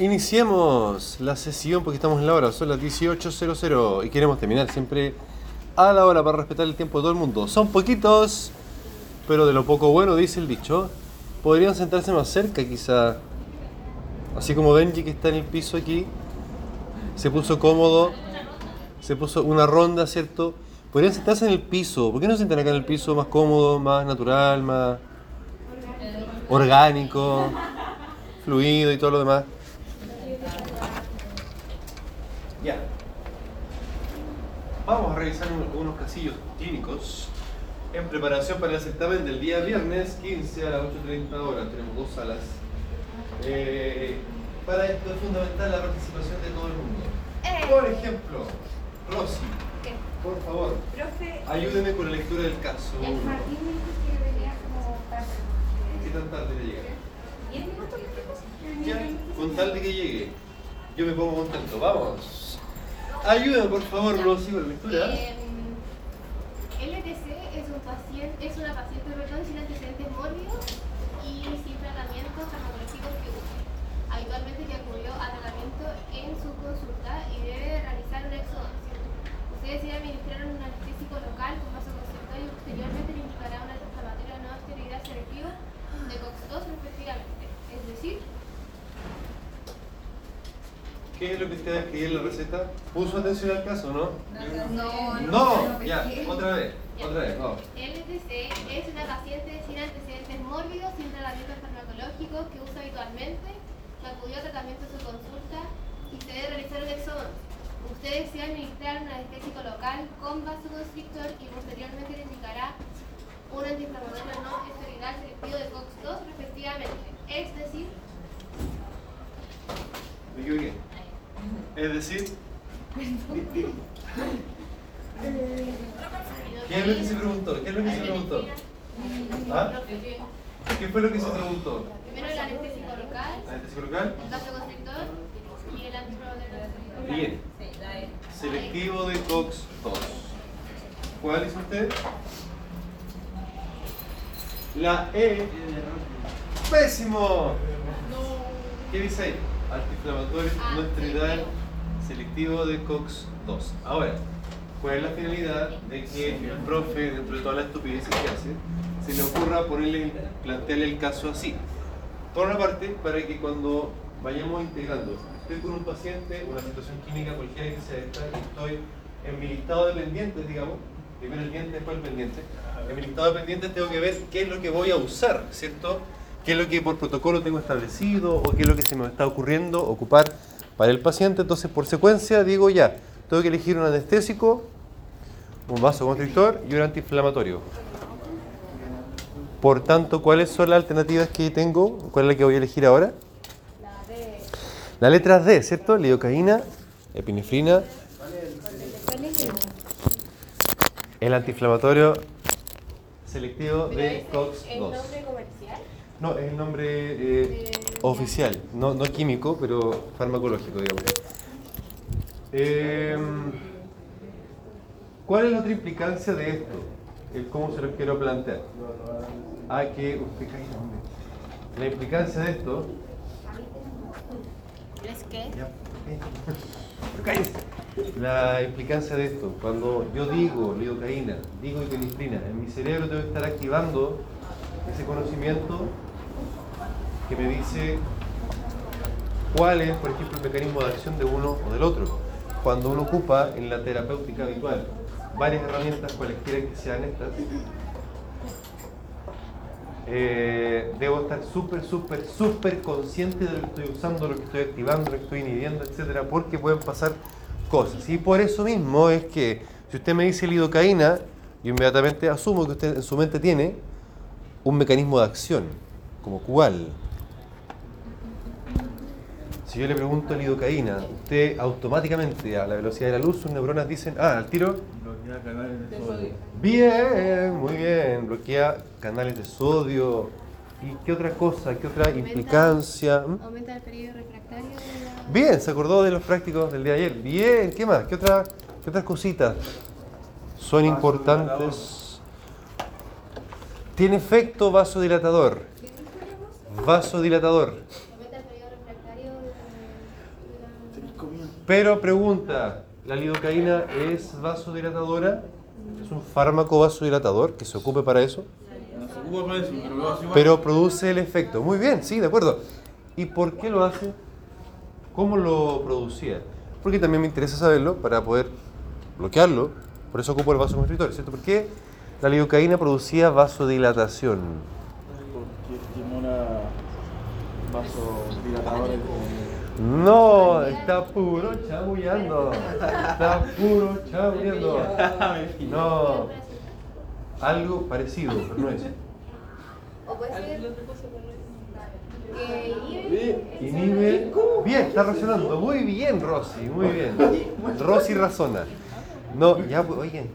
Iniciemos la sesión porque estamos en la hora, son las 18.00 y queremos terminar siempre a la hora para respetar el tiempo de todo el mundo. Son poquitos, pero de lo poco bueno dice el dicho. Podrían sentarse más cerca quizá. Así como Benji que está en el piso aquí, se puso cómodo, se puso una ronda, ¿cierto? Podrían sentarse en el piso. ¿Por qué no se sientan acá en el piso más cómodo, más natural, más orgánico, fluido y todo lo demás? Ya. Vamos a revisar unos casillos clínicos en preparación para el certamen del día viernes 15 a las 8.30 horas. Tenemos dos salas. Eh, para esto es fundamental la participación de todo el mundo. Eh. Por ejemplo, Rosy, ¿Qué? por favor, Profe, ayúdeme con la lectura del caso. el jardín me dijo que venía como tarde. ¿Qué tan tarde le llega? ¿Diez minutos me dijo? Ya, con tal de que llegue, yo me pongo contento. Vamos. Ayúdame, por favor, Rosy, con la lectura. Em, LTC es, un paciente, es una paciente perdón, sin antecedentes mórbidos y sin tratamientos farmacológicos que use. Habitualmente que acudió a tratamiento en su consulta y debe realizar una exodoncia. Usted decide administrar un anestésico local con vasoconstrictor y posteriormente le indicará un antiinflamatorio no esteroidal selectivo de COX-2 respectivamente. Es decir, ¿Qué es lo que usted escribió en la receta? ¿Puso atención al caso, no? no, No, ya, otra vez, otra vez, vamos. LTC es una paciente sin antecedentes mórbidos, sin tratamiento farmacológico, que usa habitualmente, que acudió a tratamiento en su consulta y se debe realizar un exódono. Usted desea administrar un anestésico local con vasoconstrictor y posteriormente le indicará un antiinflamatorio no esteroidal selectivo de COX-2 respectivamente. Es decir, Me equivoqué. Es decir, ¿qué es lo que se preguntó? ¿Qué es lo que se preguntó? ¿Ah? ¿Qué fue lo que se preguntó? primero el anestésico local, ¿Anestesia local? el vasoconstrictor y el esteroidal. Bien. Selectivo de COX-2. ¿Cuál es usted? La E. ¡Pésimo! ¿Qué dice ahí? Antiinflamatorio no esteroidal selectivo de COX-2. Ahora, ¿cuál es la finalidad de que el profe, dentro de todas las estupideces que hace, se le ocurra ponerle, plantearle el caso así? Por una parte, para que cuando vayamos integrando, estoy con un paciente, una situación clínica cualquiera que sea esta, estoy en mi listado de pendientes, digamos, primero el diente, después el pendiente. En mi listado de pendientes tengo que ver qué es lo que voy a usar, ¿cierto? ¿Qué es lo que por protocolo tengo establecido o qué es lo que se me está ocurriendo ocupar para el paciente? Entonces, por secuencia, digo ya, tengo que elegir un anestésico, un vasoconstrictor y un antiinflamatorio. Por tanto, ¿cuáles son las alternativas que tengo? ¿Cuál es la que voy a elegir ahora? La letra D, ¿cierto? Lidocaína, epinefrina, el antiinflamatorio selectivo de COX-2. No, es el nombre eh, oficial, no, no químico, pero farmacológico, digamos. Eh, ¿Cuál es la otra implicancia de esto? El ¿Cómo se lo quiero plantear? Ah, que usted. La implicancia de esto. ¿Es qué? Eh. La implicancia de esto, cuando yo digo lidocaína, digo ipinefrina, en mi cerebro tengo que estar activando ese conocimiento que me dice cuál es, por ejemplo, el mecanismo de acción de uno o del otro. Cuando uno ocupa en la terapéutica habitual varias herramientas, cualesquiera que sean estas, eh, debo estar súper, súper, súper consciente de lo que estoy usando, lo que estoy activando, lo que estoy inhibiendo, etcétera, porque pueden pasar cosas. Y por eso mismo es que si usted me dice lidocaína, yo inmediatamente asumo que usted en su mente tiene un mecanismo de acción, como cuál. Si yo le pregunto lidocaína, usted automáticamente a la velocidad de la luz sus neuronas dicen, ah, al tiro, Bloquea canales de sodio. bien, muy bien, bloquea canales de sodio. ¿Y qué otra cosa? ¿Qué otra implicancia? ¿Mm? Aumenta el periodo refractario de la... Bien, se acordó de los prácticos del día de ayer. Bien, ¿qué más? ¿Qué, otra, qué otras cositas son importantes? Tiene efecto vasodilatador. Vasodilatador. Pero pregunta, ¿la lidocaína es vasodilatadora? ¿Es un fármaco vasodilatador que se ocupe para eso? No se ocupa para eso, pero produce el efecto. Muy bien, sí, de acuerdo. ¿Y por qué lo hace? ¿Cómo lo producía? Porque también me interesa saberlo para poder bloquearlo. Por eso ocupo el vasoconstrictor, ¿cierto? ¿Por qué la lidocaína producía vasodilatación? Porque estimula vasodilatadores. No, está puro chamullando. Está puro chamullando. No, algo parecido, pero no es. O puede ser inhibe. Inhibe. Bien, está razonando. Muy bien, Rosy, muy bien. Rosy razona. No, ya, oigan.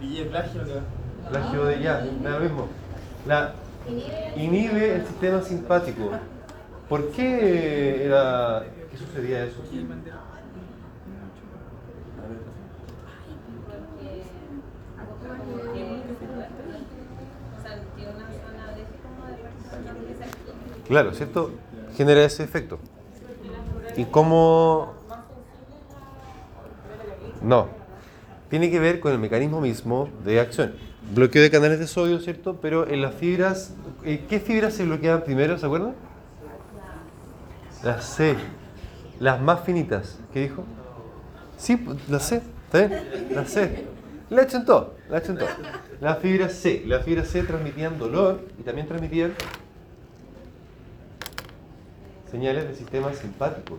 parecido que plagio acá. Plagio de ya, da lo mismo. La inhibe el sistema simpático. ¿Por qué era. ¿Qué sucedía eso? Claro, ¿cierto? Genera ese efecto. ¿Y cómo.? No. Tiene que ver con el mecanismo mismo de acción. Bloqueo de canales de sodio, ¿cierto? Pero en las fibras. eh, ¿Qué fibras se bloqueaban primero, ¿se acuerdan? Las C. Las más finitas. ¿Qué dijo? Sí, pues, las C. ¿Está bien? Las C. La todo. La todo. Las fibras C. Las fibras C transmitían dolor y también transmitían señales del sistema simpático.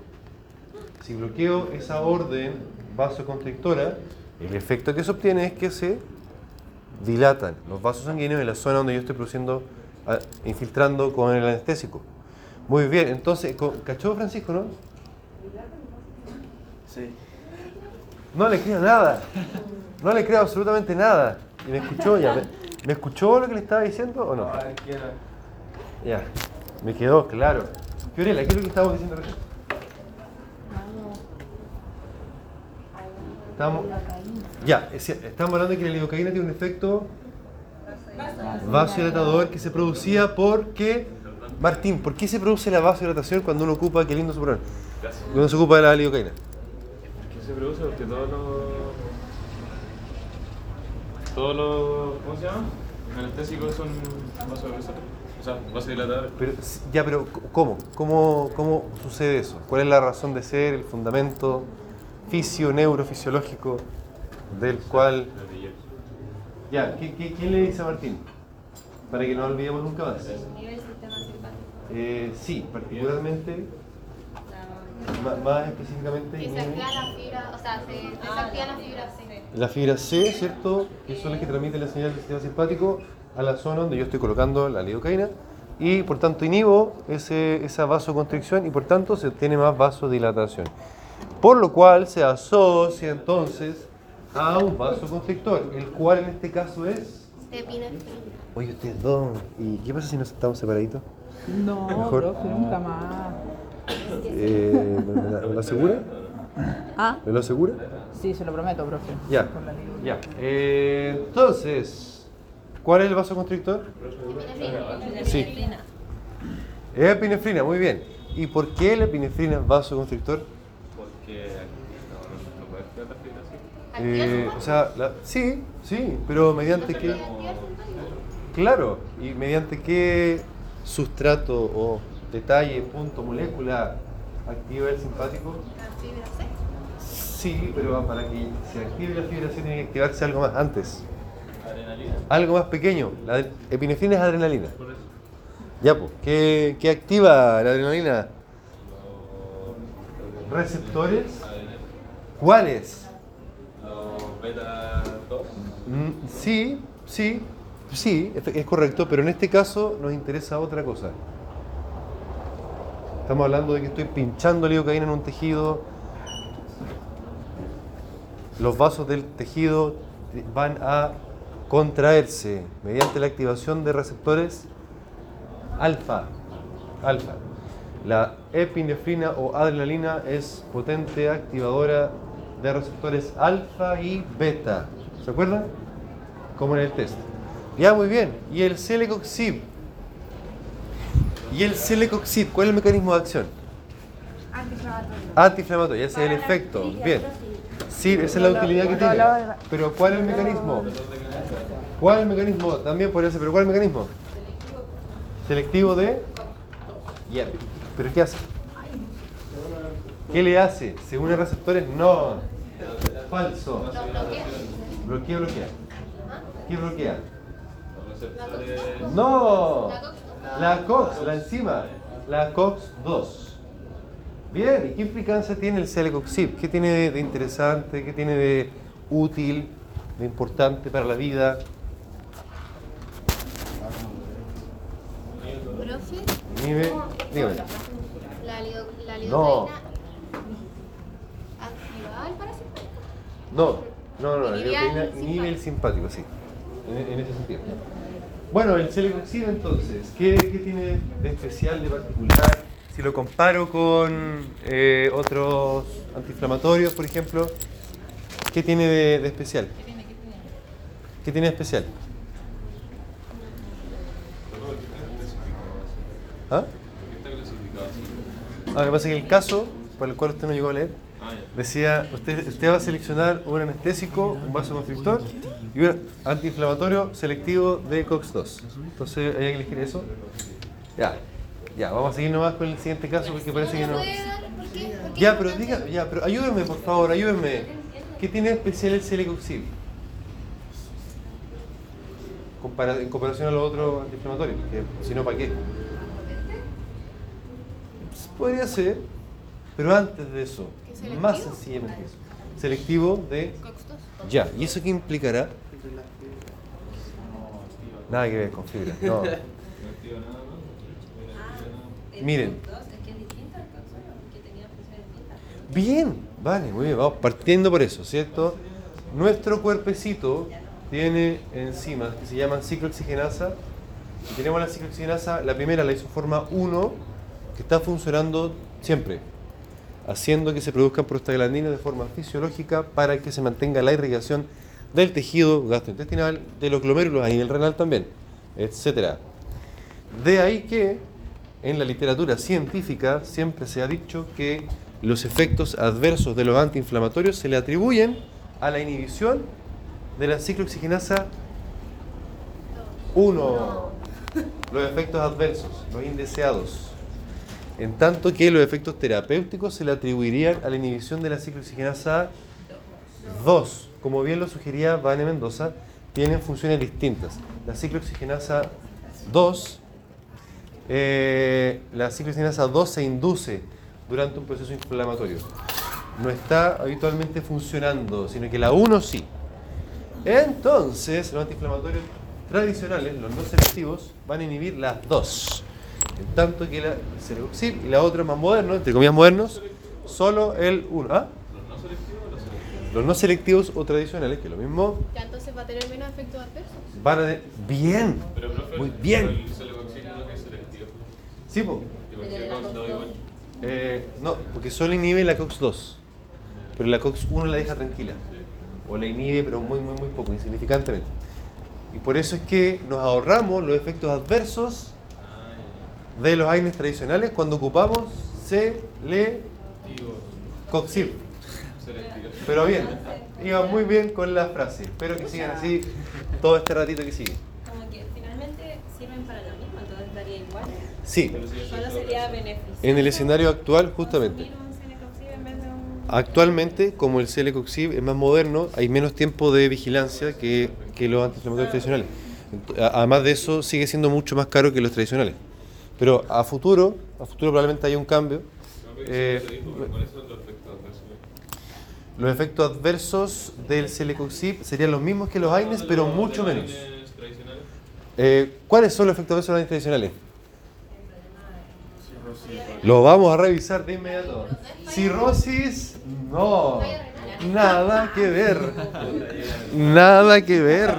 Si bloqueo esa orden vasoconstrictora, el efecto que se obtiene es que se dilatan los vasos sanguíneos en la zona donde yo estoy produciendo, ah, infiltrando con el anestésico. Muy bien, entonces, ¿cachó Francisco, no? Sí. No le creo nada. No le creo absolutamente nada. ¿Y me escuchó ya? ¿Me, me escuchó lo que le estaba diciendo o no? Ya, me quedó claro. Fiorella, ¿qué es lo que estábamos diciendo recién? Estamos, ya, estamos hablando de que la lidocaína tiene un efecto vasodilatador que se producía porque, Martín, ¿por qué se produce la vasodilatación cuando uno ocupa, qué lindo su programa, cuando se ocupa de la lidocaína? que se produce porque todos los. Todos los. ¿Cómo se llama? Anestésicos son vasodilatadores. O sea, vasodilatadores. Pero, ya, pero ¿cómo? ¿Cómo, ¿Cómo sucede eso? ¿Cuál es la razón de ser, el fundamento fisio, neurofisiológico del cual... Ya, ¿qué, qué, quién le dice a Martín? Para que no olvidemos nunca más. Inhibe el sistema simpático. Eh, sí, particularmente, más específicamente, Que se inhibe activa la fibra, o sea, se desactiva la fibra C. la fibra C, ¿cierto? Que son las que transmiten la señal del sistema simpático a la zona donde yo estoy colocando la lidocaína y por tanto inhibo ese, esa vasoconstricción y por tanto se obtiene más vasodilatación. Por lo cual se asocia entonces a un vasoconstrictor, el cual en este caso es... Epinefrina. Oye, ustedes dos, ¿y qué pasa si nos estamos separaditos? No, Mejor. profe, nunca más. Eh, ¿me, lo asegura? ¿Ah? ¿Me lo asegura? Sí, se lo prometo, profe. Ya, la. Eh, entonces, ¿cuál es el vasoconstrictor? Epinefrina. Sí. Epinefrina, muy bien. ¿Y por qué la epinefrina es vasoconstrictor? Porque. Eh, o sea, la- sí, sí, pero mediante qué... Claro, y mediante qué sustrato o detalle, punto, molécula activa el simpático. La fibra C. Sí, pero para que se active la fibra C tiene que activarse algo más antes. Adrenalina. Algo más pequeño. La epinefrina es adrenalina. Por eso. Ya, pues. ¿Qué, qué activa la adrenalina? Receptores. ¿Cuáles? Los beta 2. Mm, sí, sí, sí, es, correcto, pero en este caso nos interesa otra cosa. Estamos hablando de que estoy pinchando lidocaína en un tejido. Los vasos del tejido van a contraerse mediante la activación de receptores alfa. Alfa. La epinefrina o adrenalina es potente activadora de receptores alfa y beta. ¿Se acuerdan? Como en el test. Ya, muy bien. ¿Y el celecoxib? ¿Y el celecoxib? ¿Cuál es el mecanismo de acción? Anti- Antiinflamatorio, ese es el efecto. Bien. Sí, esa es la utilidad que tiene. Pero ¿cuál es el mecanismo? ¿Cuál es el mecanismo? También podría ser, pero ¿cuál es el mecanismo? Selectivo de... Yeah. ¿Pero qué hace? ¿Qué le hace? ¿Se une a receptores? No. Falso. Lo bloquea. Bloquea, bloquea. ¿Qué bloquea? No. La COX, la enzima. La COX-2. Bien, ¿y qué implicancia tiene el celecoxib? ¿Qué tiene de, de interesante? ¿Qué tiene de útil, de importante para la vida? Profe, Dime, dígame. la, lido, la No. lidocaína activa el. No, no, no, la lidocaína inhibe el simpático, sí. En, en ese sentido. Bueno, el celecoxib entonces, ¿qué, qué tiene de especial, de particular? Si lo comparo con eh, otros antiinflamatorios, por ejemplo, ¿qué tiene de, de especial? ¿Qué tiene de especial? ¿Ah? ¿Por qué está clasificado así? Ah, lo que pasa es que el caso, por el cual usted no llegó a leer, Ah. Decía, usted, usted va a seleccionar un anestésico, un vasoconstrictor y un antiinflamatorio selectivo de COX-2. Entonces, ¿hay que elegir eso? Ya, ya, vamos a seguir nomás con el siguiente caso porque parece que ¿No Ya, pero diga, ya, pero ayúdeme, por favor, ayúdeme. ¿Qué tiene especial el celecoxib? En comparación a los otros antiinflamatorios, si no, ¿para qué? Podría ser, pero antes de eso, más sencillamente eso. Selectivo de... Cox2. Ya, ¿y eso qué implicará? Nada que ver con fibra, no. No activa nada, ¿no? Miren. Es que es distinto al consuelo, que tenía funciones distintas. Bien, vale, muy bien, vamos partiendo por eso, ¿cierto? Nuestro cuerpecito tiene enzimas que se llaman ciclooxigenasa. Y tenemos la ciclooxigenasa, la primera, la isoforma 1, que está funcionando siempre, haciendo que se produzcan prostaglandinas de forma fisiológica para que se mantenga la irrigación del tejido gastrointestinal, de los glomérulos a nivel renal también, etcétera. De ahí que en la literatura científica siempre se ha dicho que los efectos adversos de los antiinflamatorios se le atribuyen a la inhibición de la ciclooxigenasa 1. Los efectos adversos, los indeseados. En tanto que los efectos terapéuticos se le atribuirían a la inhibición de la ciclooxigenasa 2. Como bien lo sugería Vane Mendoza, tienen funciones distintas. La ciclooxigenasa 2 eh, la ciclooxigenasa 2 se induce durante un proceso inflamatorio. No está habitualmente funcionando, sino que la 1 sí. Entonces, los antiinflamatorios tradicionales, los no selectivos, van a inhibir las dos. En tanto que la Cerevoxib y la otra más moderno, entre comillas modernos, solo el 1. ¿Ah? ¿Los no selectivos o los selectivos? Los no selectivos o tradicionales, que es lo mismo, Ya entonces va a tener menos efectos adversos. van a... de- Bien, Pero, profe, muy bien. El celecoxib no es selectivo. Sí, po. Eh, no, porque solo inhibe la COX-2. Pero la COX-1 la deja tranquila. O la inhibe, pero muy, muy, muy poco, insignificantemente. Y por eso es que nos ahorramos los efectos adversos de los AINES tradicionales cuando ocupamos Digo, C-le-coxib. selectivo. Pero bien, iba muy bien con la frase. Espero que sigan así todo este ratito que sigue. Como que finalmente sirven para lo mismo, entonces daría igual. Sí, Solo sería en el escenario actual, justamente. Actualmente, como el Celecoxib es más moderno, hay menos tiempo de vigilancia que, que los antiinflamatorios tradicionales. Además de eso, sigue siendo mucho más caro que los tradicionales. Pero a futuro, a futuro probablemente haya un cambio. Eh, eso te digo, ¿Cuáles son los efectos adversos? del Celecoxib serían los mismos que los AINES, ¿De pero mucho menos. Tradicionales? Eh, ¿Cuáles son los efectos adversos de los AINES tradicionales? Lo vamos a revisar de inmediato. Cirrosis, no. Nada que ver. Nada que ver.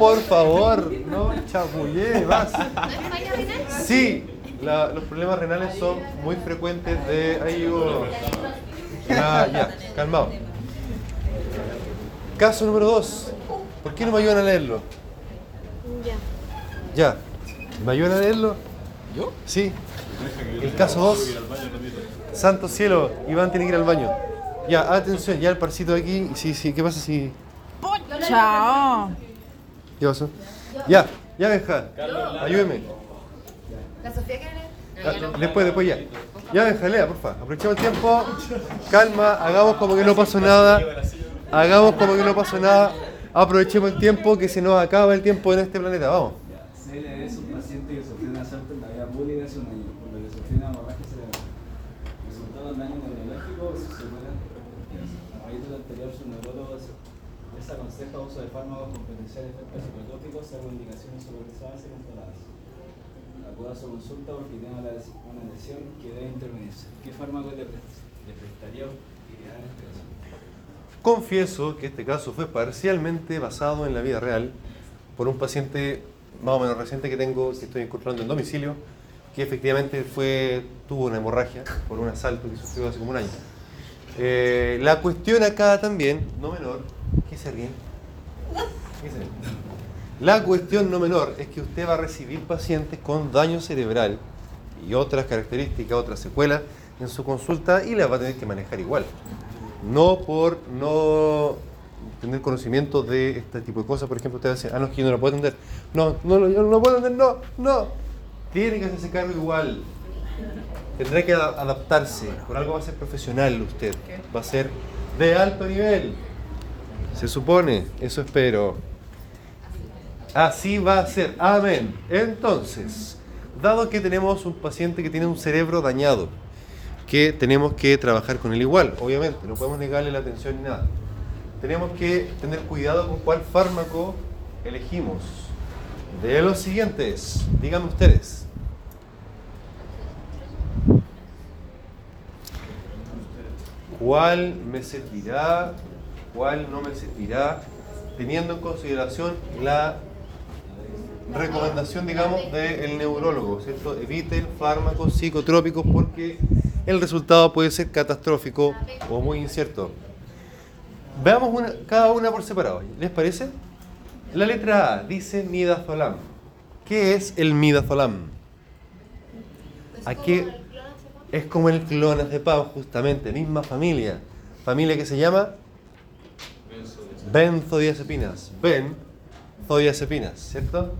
Por favor, no chapullé más. ¿No es falla renal? Sí, la- los problemas renales son muy frecuentes de... Ahí llegó. Ya, ya, calmado. Caso número 2. ¿Por qué no me ayudan a leerlo? Ya. Ya. ¿Me ayudan a leerlo? ¿Yo? Sí. El caso 2. Santo cielo, Iván tiene que ir al baño. Ya, atención, ya el parcito de aquí. Sí, sí, ¿qué pasa si.? Chao. ¿Qué pasó? Ya, ya, Benja. Ayúdeme. ¿La Sofía quiere leer? Después, después ya. Ya, Benja, lea, porfa. Aprovechemos el tiempo. Calma, hagamos como que no pasó nada. Hagamos como que no pasó nada. Aprovechemos el tiempo, que se nos acaba el tiempo en este planeta. Vamos. CL es un paciente que sufrió un asalto en la vía pública hace un año, por lo que sufrió una hemorragia cerebral. Resultado del daño neurológico y su secuela. A raíz de lo anterior, su neurólogo les aconseja uso de fármacos Confieso que este caso fue parcialmente basado en la vida real por un paciente más o menos reciente que tengo, que estoy encontrando en domicilio, que efectivamente fue, tuvo una hemorragia por un asalto que sufrió hace como un año. Eh, la cuestión acá también, no menor, ¿qué se? La cuestión no menor es que usted va a recibir pacientes con daño cerebral y otras características, otras secuelas en su consulta y las va a tener que manejar igual. No por no tener conocimiento de este tipo de cosas, por ejemplo, usted va a decir, ah, no, es que yo no lo puedo atender. No, no, yo no lo puedo atender, no, no. Tiene que hacerse cargo igual. Tendrá que ada- adaptarse. Por algo va a ser profesional usted. Va a ser de alto nivel. Se supone, eso espero. Así va a ser. Amén. Entonces, dado que tenemos un paciente que tiene un cerebro dañado, que tenemos que trabajar con él igual, obviamente, no podemos negarle la atención ni nada. Tenemos que tener cuidado con cuál fármaco elegimos. De los siguientes, díganme ustedes. ¿Cuál me servirá? ¿Cuál no me servirá? Teniendo en consideración la recomendación, digamos, del neurólogo, ¿cierto? Eviten fármacos psicotrópicos porque el resultado puede ser catastrófico o muy incierto. Veamos una, cada una por separado, ¿les parece? La letra A dice midazolam. ¿Qué es el midazolam? Es ¿A como qué? el clonazepam. Es como el clonazepam, justamente, misma familia. Familia que se llama benzodiazepinas. Benzodiazepinas, ¿cierto?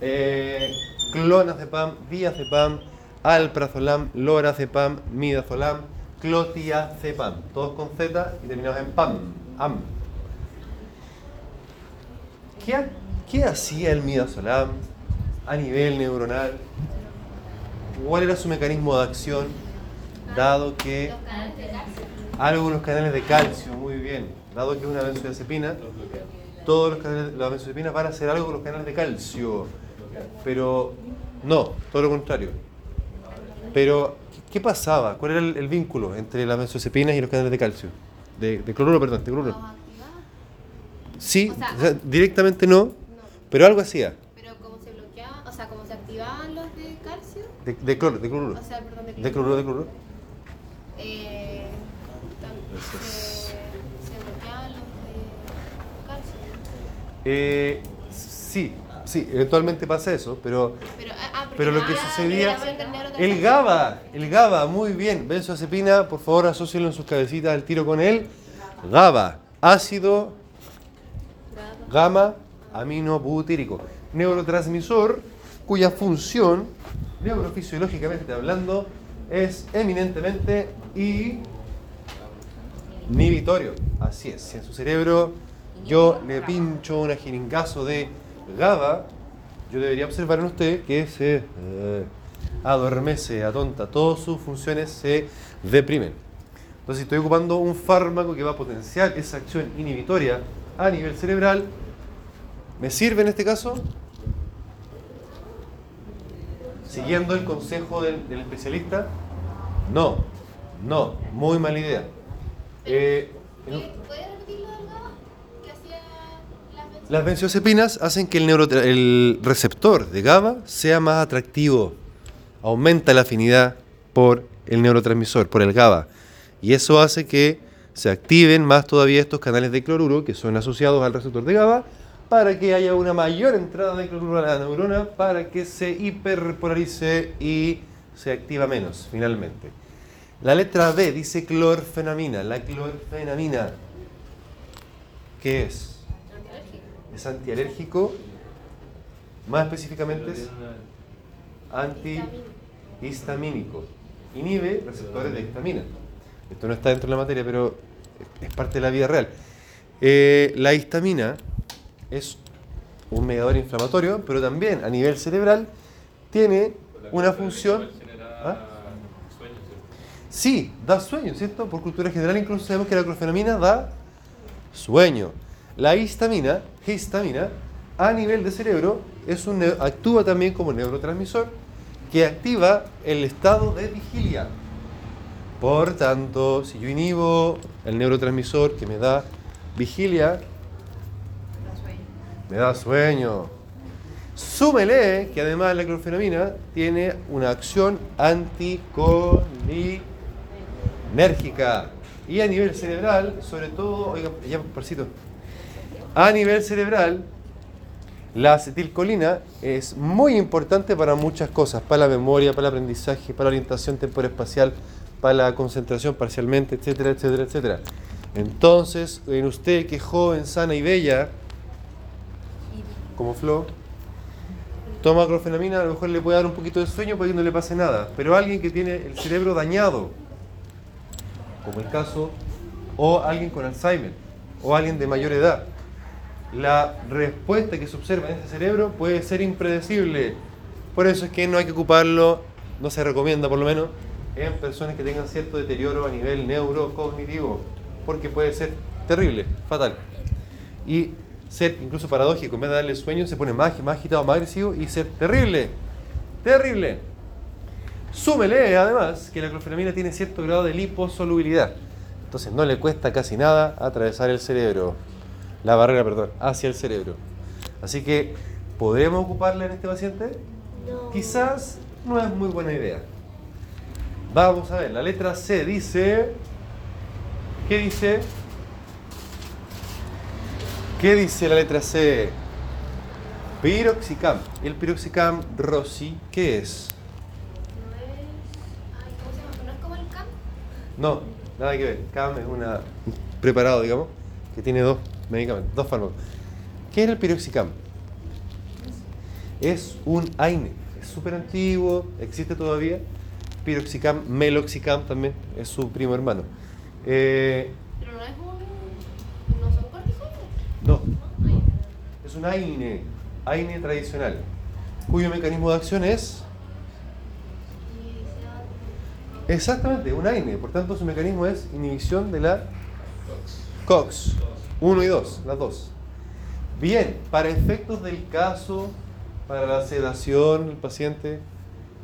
Eh, clonazepam, diazepam, alprazolam, lorazepam, midazolam, clotiazepam. Todos con Z y terminados en PAM. AM. ¿Qué, ha- qué hacía el midazolam a nivel neuronal? ¿Cuál era su mecanismo de acción? Dado que algunos canales de calcio, muy bien, dado que es una benzodiazepina, todos los canales, las benzodiazepinas van a hacer algo con los canales de calcio, pero no, todo lo contrario. Pero, ¿qué, pasaba? ¿Cuál era el, el vínculo entre las benzodiazepinas y los canales de calcio? De, de cloruro, perdón, de cloruro. Sí, O sea, o sea, directamente no, No. pero algo hacía, Pero como se bloqueaba, o sea, como se activaban los de calcio, de, de cloro, de cloruro. o sea, perdón, de De cloruro, de cloruro. Eh, se, se bloqueaban los de calcio. Eh, sí, sí, eventualmente pasa eso, pero Pero, ah, ah, Pero lo que ah, sucedía, el GABA, el GABA, muy bien, benzodiazepina, por favor asócielo en sus cabecitas al tiro con él. GABA, ácido gamma aminobutírico, neurotransmisor cuya función, neurofisiológicamente hablando, es eminentemente inhibitorio. Así es, si en su cerebro yo le pincho un jeringazo de GABA, yo debería observar en usted que se eh, adormece, atonta, todas sus funciones se deprimen. Entonces, si estoy ocupando un fármaco que va a potenciar esa acción inhibitoria a nivel cerebral, ¿me sirve en este caso? Siguiendo el consejo del, del especialista, no, no, muy mala idea. Eh, ¿Puedes las benzodiazepinas? Hacen que el, el receptor de GABA sea más atractivo, aumenta la afinidad por el neurotransmisor, por el GABA. Y eso hace que se activen más todavía estos canales de cloruro que son asociados al receptor de GABA para que haya una mayor entrada de cloruro a la neurona para que se hiperpolarice y se activa menos, finalmente. La letra B dice clorfenamina. La clorfenamina, ¿qué es? Es antialérgico. Más específicamente es antihistamínico. Inhibe receptores de histamina. Esto no está dentro de la materia, pero es parte de la vida real. Eh, la histamina es un mediador inflamatorio, pero también a nivel cerebral tiene una función. ¿Ah? Sí, da sueño, ¿cierto? Por cultura general incluso sabemos que la clorfenamina da sueño. La histamina, histamina, a nivel de cerebro, es un, actúa también como neurotransmisor que activa el estado de vigilia. Por tanto, si yo inhibo el neurotransmisor que me da vigilia, me da sueño. Súmele que además la clorfenamina tiene una acción anticolinérgica. Y a nivel cerebral, sobre todo, oiga, ya parcito, a nivel cerebral, la acetilcolina es muy importante para muchas cosas, para la memoria, para el aprendizaje, para la orientación temporoespacial, para la concentración parcialmente, etcétera, etcétera, etcétera. Entonces, en usted que es joven, sana y bella, como Flo, toma clorfenamina, a lo mejor le puede dar un poquito de sueño para que no le pase nada. Pero alguien que tiene el cerebro dañado, como el caso, o alguien con Alzheimer, o alguien de mayor edad, la respuesta que se observa en ese cerebro puede ser impredecible. Por eso es que no hay que ocuparlo, no se recomienda por lo menos, en personas que tengan cierto deterioro a nivel neurocognitivo, porque puede ser terrible, fatal. Y ser incluso paradójico, en vez de darle sueño, se pone más, agitado, más agresivo y ser terrible, terrible. Súmele además que la clorfenamina tiene cierto grado de liposolubilidad, entonces no le cuesta casi nada atravesar el cerebro la barrera, perdón, hacia el cerebro. Así que, ¿podremos ocuparla en este paciente? Quizás no es muy buena idea. Vamos a ver, la letra C dice... ¿Qué dice? ¿Qué dice la letra C? Piroxicam. El piroxicam Rossi, ¿qué es? No es. Ay, ¿cómo se llama? ¿No es como el CAM? No, nada que ver. CAM es una preparado, digamos, que tiene dos medicamentos, dos fármacos. ¿Qué es el piroxicam? Es un AINE, es súper antiguo, existe todavía. Piroxicam, meloxicam también, es su primo hermano. Eh, Pero no es un. No son corticoides. no, Ay, es un AINE, AINE tradicional, cuyo mecanismo de acción es exactamente un AINE, por tanto su mecanismo es inhibición de la COX 1 y 2, las dos. Bien, para efectos del caso, para la sedación del paciente,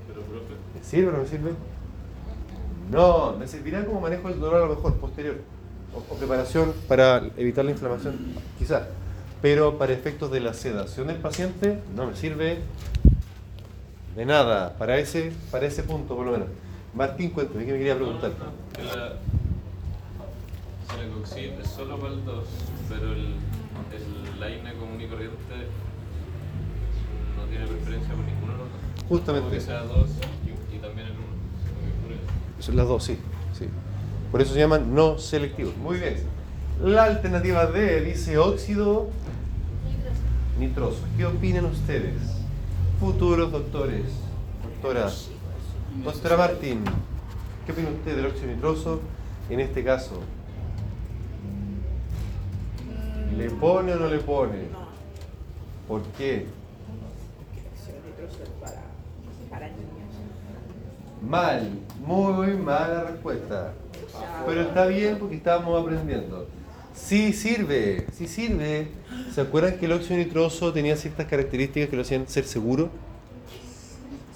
Pero, profe, ¿me sirve o no me sirve? No, me servirá como manejo del dolor a lo mejor posterior o, o preparación para evitar la inflamación, quizás. Pero para efectos de la sedación del paciente no me sirve de nada, para ese, para ese punto por lo menos. Martín, cuéntame, ¿qué me quería preguntar? La, si la coxib es solo para el 2, pero el, el AINE común y corriente no tiene preferencia por ninguno de los dos. Justamente, que sea 2 y, y también el 1. son las dos, sí, sí. Por eso se llaman no selectivos. Muy bien. La alternativa D dice óxido nitroso. ¿Qué opinan ustedes? Futuros doctores, doctora, doctora Martín, ¿qué opina usted del óxido nitroso en este caso? ¿Le pone o no le pone? ¿Por qué? Mal, muy mala respuesta. Pero está bien porque estábamos aprendiendo. Sí sirve, sí sirve. ¿Se acuerdan que el óxido nitroso tenía ciertas características que lo hacían ser seguro?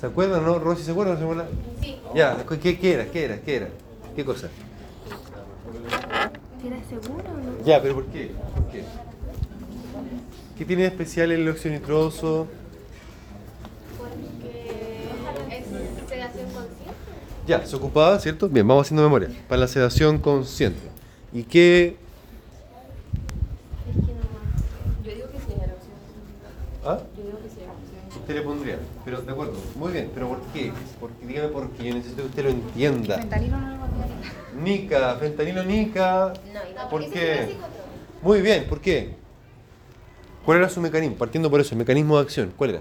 ¿Se acuerdan, no? Rosy, ¿se acuerdan? ¿Se acuerdan? Sí. Ya, ¿qué, qué era? ¿Qué era? ¿Qué era? ¿Qué cosa? ¿Tienes seguro o no? Ya, pero ¿por qué? ¿Por qué? ¿Qué tiene de especial el óxido nitroso? Porque es sedación consciente. Ya, se ocupaba, ¿cierto? Bien, vamos haciendo memoria. Para la sedación consciente. ¿Y qué? Es que no más. Yo digo que sí era opción. ¿Ah? Yo digo que sí era opción. ¿Usted le pondría? Pero, de acuerdo, muy bien, pero ¿por qué? Porque, dígame por qué, yo necesito que usted lo entienda. Fentanilo no lo. Nica, fentanilo nica. No, ¿Por ese qué? Muy bien, ¿por qué? ¿Cuál era su mecanismo? Partiendo por eso, el mecanismo de acción, ¿cuál era?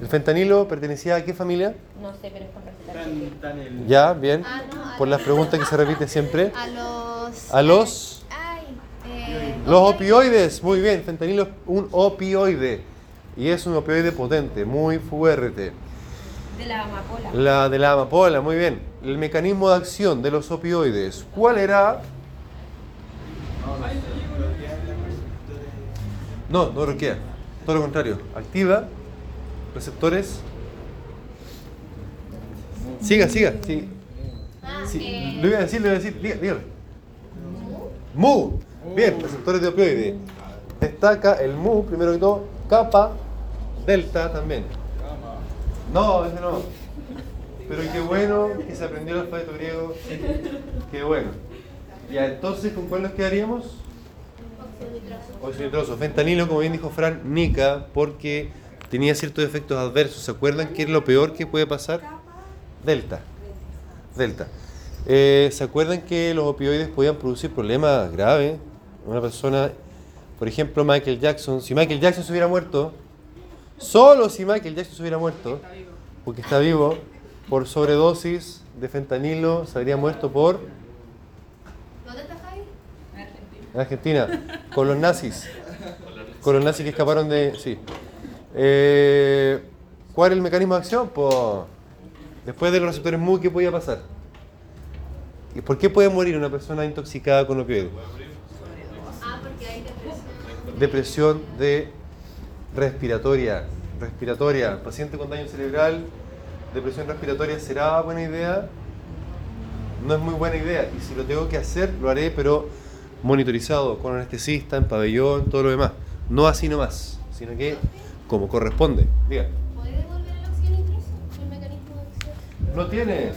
¿El fentanilo pertenecía a qué familia? No sé, pero es con receta. Ya, bien. Ah, no, Por las preguntas que se repite siempre. A los. A los... Ay, eh, Los opioides, muy bien. Fentanilo es un opioide. Y es un opioide potente, muy fuerte. De la amapola. La de la amapola, muy bien. El mecanismo de acción de los opioides. ¿Cuál era? No, no bloquea. Todo lo contrario. Activa receptores. Siga, siga. Sí. Ah, Sí, eh, Lo iba a decir, lo iba a decir. Diga, dígame. Mu. Bien, receptores de opioide. Destaca el mu, primero que todo. Capa, delta también. No, ese no. Pero qué bueno que se aprendió el alfabeto griego. Qué bueno. Ya, entonces, ¿con cuál nos quedaríamos? Oxidonitroso. Fentanilo, como bien dijo Fran, nica, porque tenía ciertos efectos adversos. ¿Se acuerdan qué es lo peor que puede pasar? Delta. Delta. Eh, ¿Se acuerdan que los opioides podían producir problemas graves? Una persona, por ejemplo, Michael Jackson, si Michael Jackson se hubiera muerto, solo si Michael Jackson se hubiera muerto, porque está vivo, por sobredosis de fentanilo, se habría muerto por ¿Dónde está Javi? en Argentina, con los nazis. Con los nazis que escaparon de. Sí. Eh, ¿Cuál es el mecanismo de acción? Pues. Después de los receptores MU, ¿qué podía pasar? ¿Y por qué puede morir una persona intoxicada con opioides? Ah, porque hay depresión. Depresión de respiratoria. Respiratoria. Paciente con daño cerebral, depresión respiratoria, ¿será buena idea? No es muy buena idea. Y si lo tengo que hacer, lo haré, pero monitorizado, con anestesista, en pabellón, todo lo demás. No así nomás, sino que como corresponde. Diga. ¿Puede devolver el oxidonitroso? El mecanismo de acción. No tiene.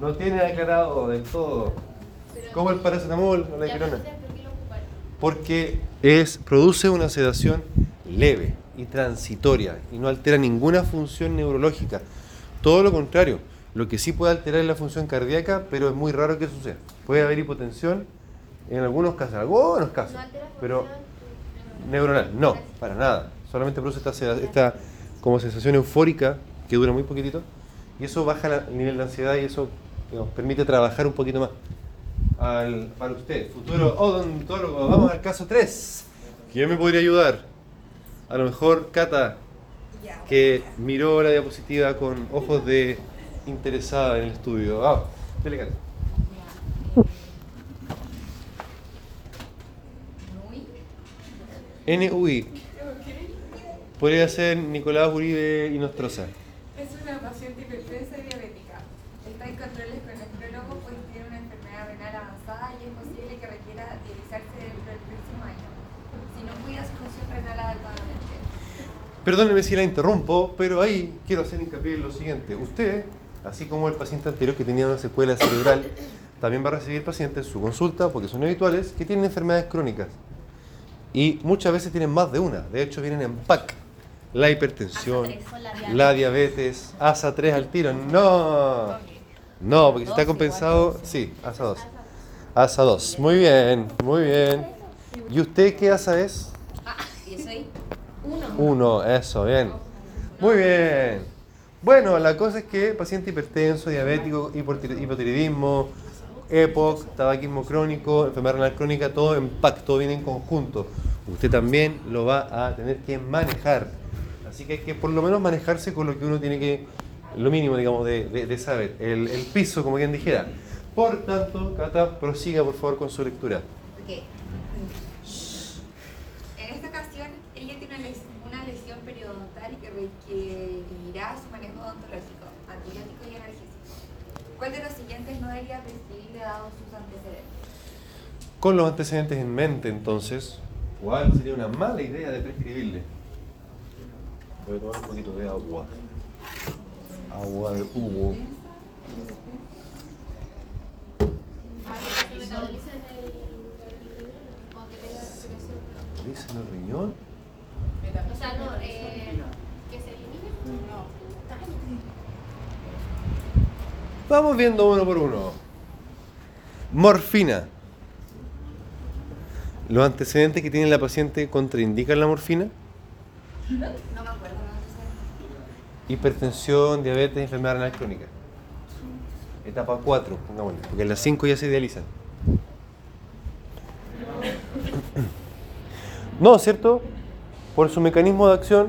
No tiene aclarado del todo. Como el paracetamol o la dipirona. pero ¿por qué lo ocuparon? Porque es, produce una sedación leve y transitoria y no altera ninguna función neurológica. Todo lo contrario, lo que sí puede alterar es la función cardíaca, pero es muy raro que suceda. Puede haber hipotensión en algunos casos, en algunos casos, No pero neuronal, no, para nada. Solamente produce esta, esta como sensación eufórica que dura muy poquitito y eso baja la- el nivel de ansiedad y eso digamos, permite trabajar un poquito más. Para usted, futuro odontólogo, vamos al caso 3. ¿Quién me podría ayudar? A lo mejor Cata, que miró la diapositiva con ojos de interesada en el estudio. Ah, dele, Cata. NUI. Podría ser Nicolás Uribe y Nostroza. Es una paciente hipertensa y diabética. Está en controles con nefrólogo, pues tiene una enfermedad renal avanzada y es posible que requiera dializarse dentro del próximo año. Si no cuida su función renal adecuadamente. Perdóneme si la interrumpo, pero ahí quiero hacer hincapié en lo siguiente. Usted, así como el paciente anterior que tenía una secuela cerebral, también va a recibir pacientes en su consulta, porque son habituales, que tienen enfermedades crónicas. Y muchas veces tienen más de una. De hecho, vienen en pack. La hipertensión, ASA3 o la diabetes. la diabetes, ASA 3 al tiro. No. No, porque si está compensado, sí, ASA 2. ASA 2. Muy bien, muy bien. ¿Y usted qué ASA es? Uno. Eso, bien. Muy bien. Bueno, la cosa es que paciente hipertenso, diabético, hipotir- hipotiroidismo, EPOC, tabaquismo crónico, enfermedad renal crónica, todo en viene en conjunto. Usted también lo va a tener que manejar. Así que hay que por lo menos manejarse con lo que uno tiene que, lo mínimo, digamos, de, saber, el, piso, como quien dijera. Por tanto, Cata, prosiga por favor con su lectura. En esta ocasión, ella tiene una les- una lesión periodontal que requerirá su manejo odontológico, antibiótico y analgésico. ¿Cuál de los siguientes no debería prescribirle dado sus antecedentes? Con los antecedentes en mente, entonces, ¿cuál sería una mala idea de prescribirle? Voy a tomar un poquito de agua. Agua de o depresión. ¿Dice en el riñón? sea, no, eh, que se elimine. Vamos viendo uno por uno. Morfina. ¿Los antecedentes que tiene la paciente contraindican la morfina? No me acuerdo. Hipertensión, diabetes, enfermedad renal crónica. Etapa 4, pongámosle, porque en las 5 ya se idealizan. No, ¿cierto? Por su mecanismo de acción,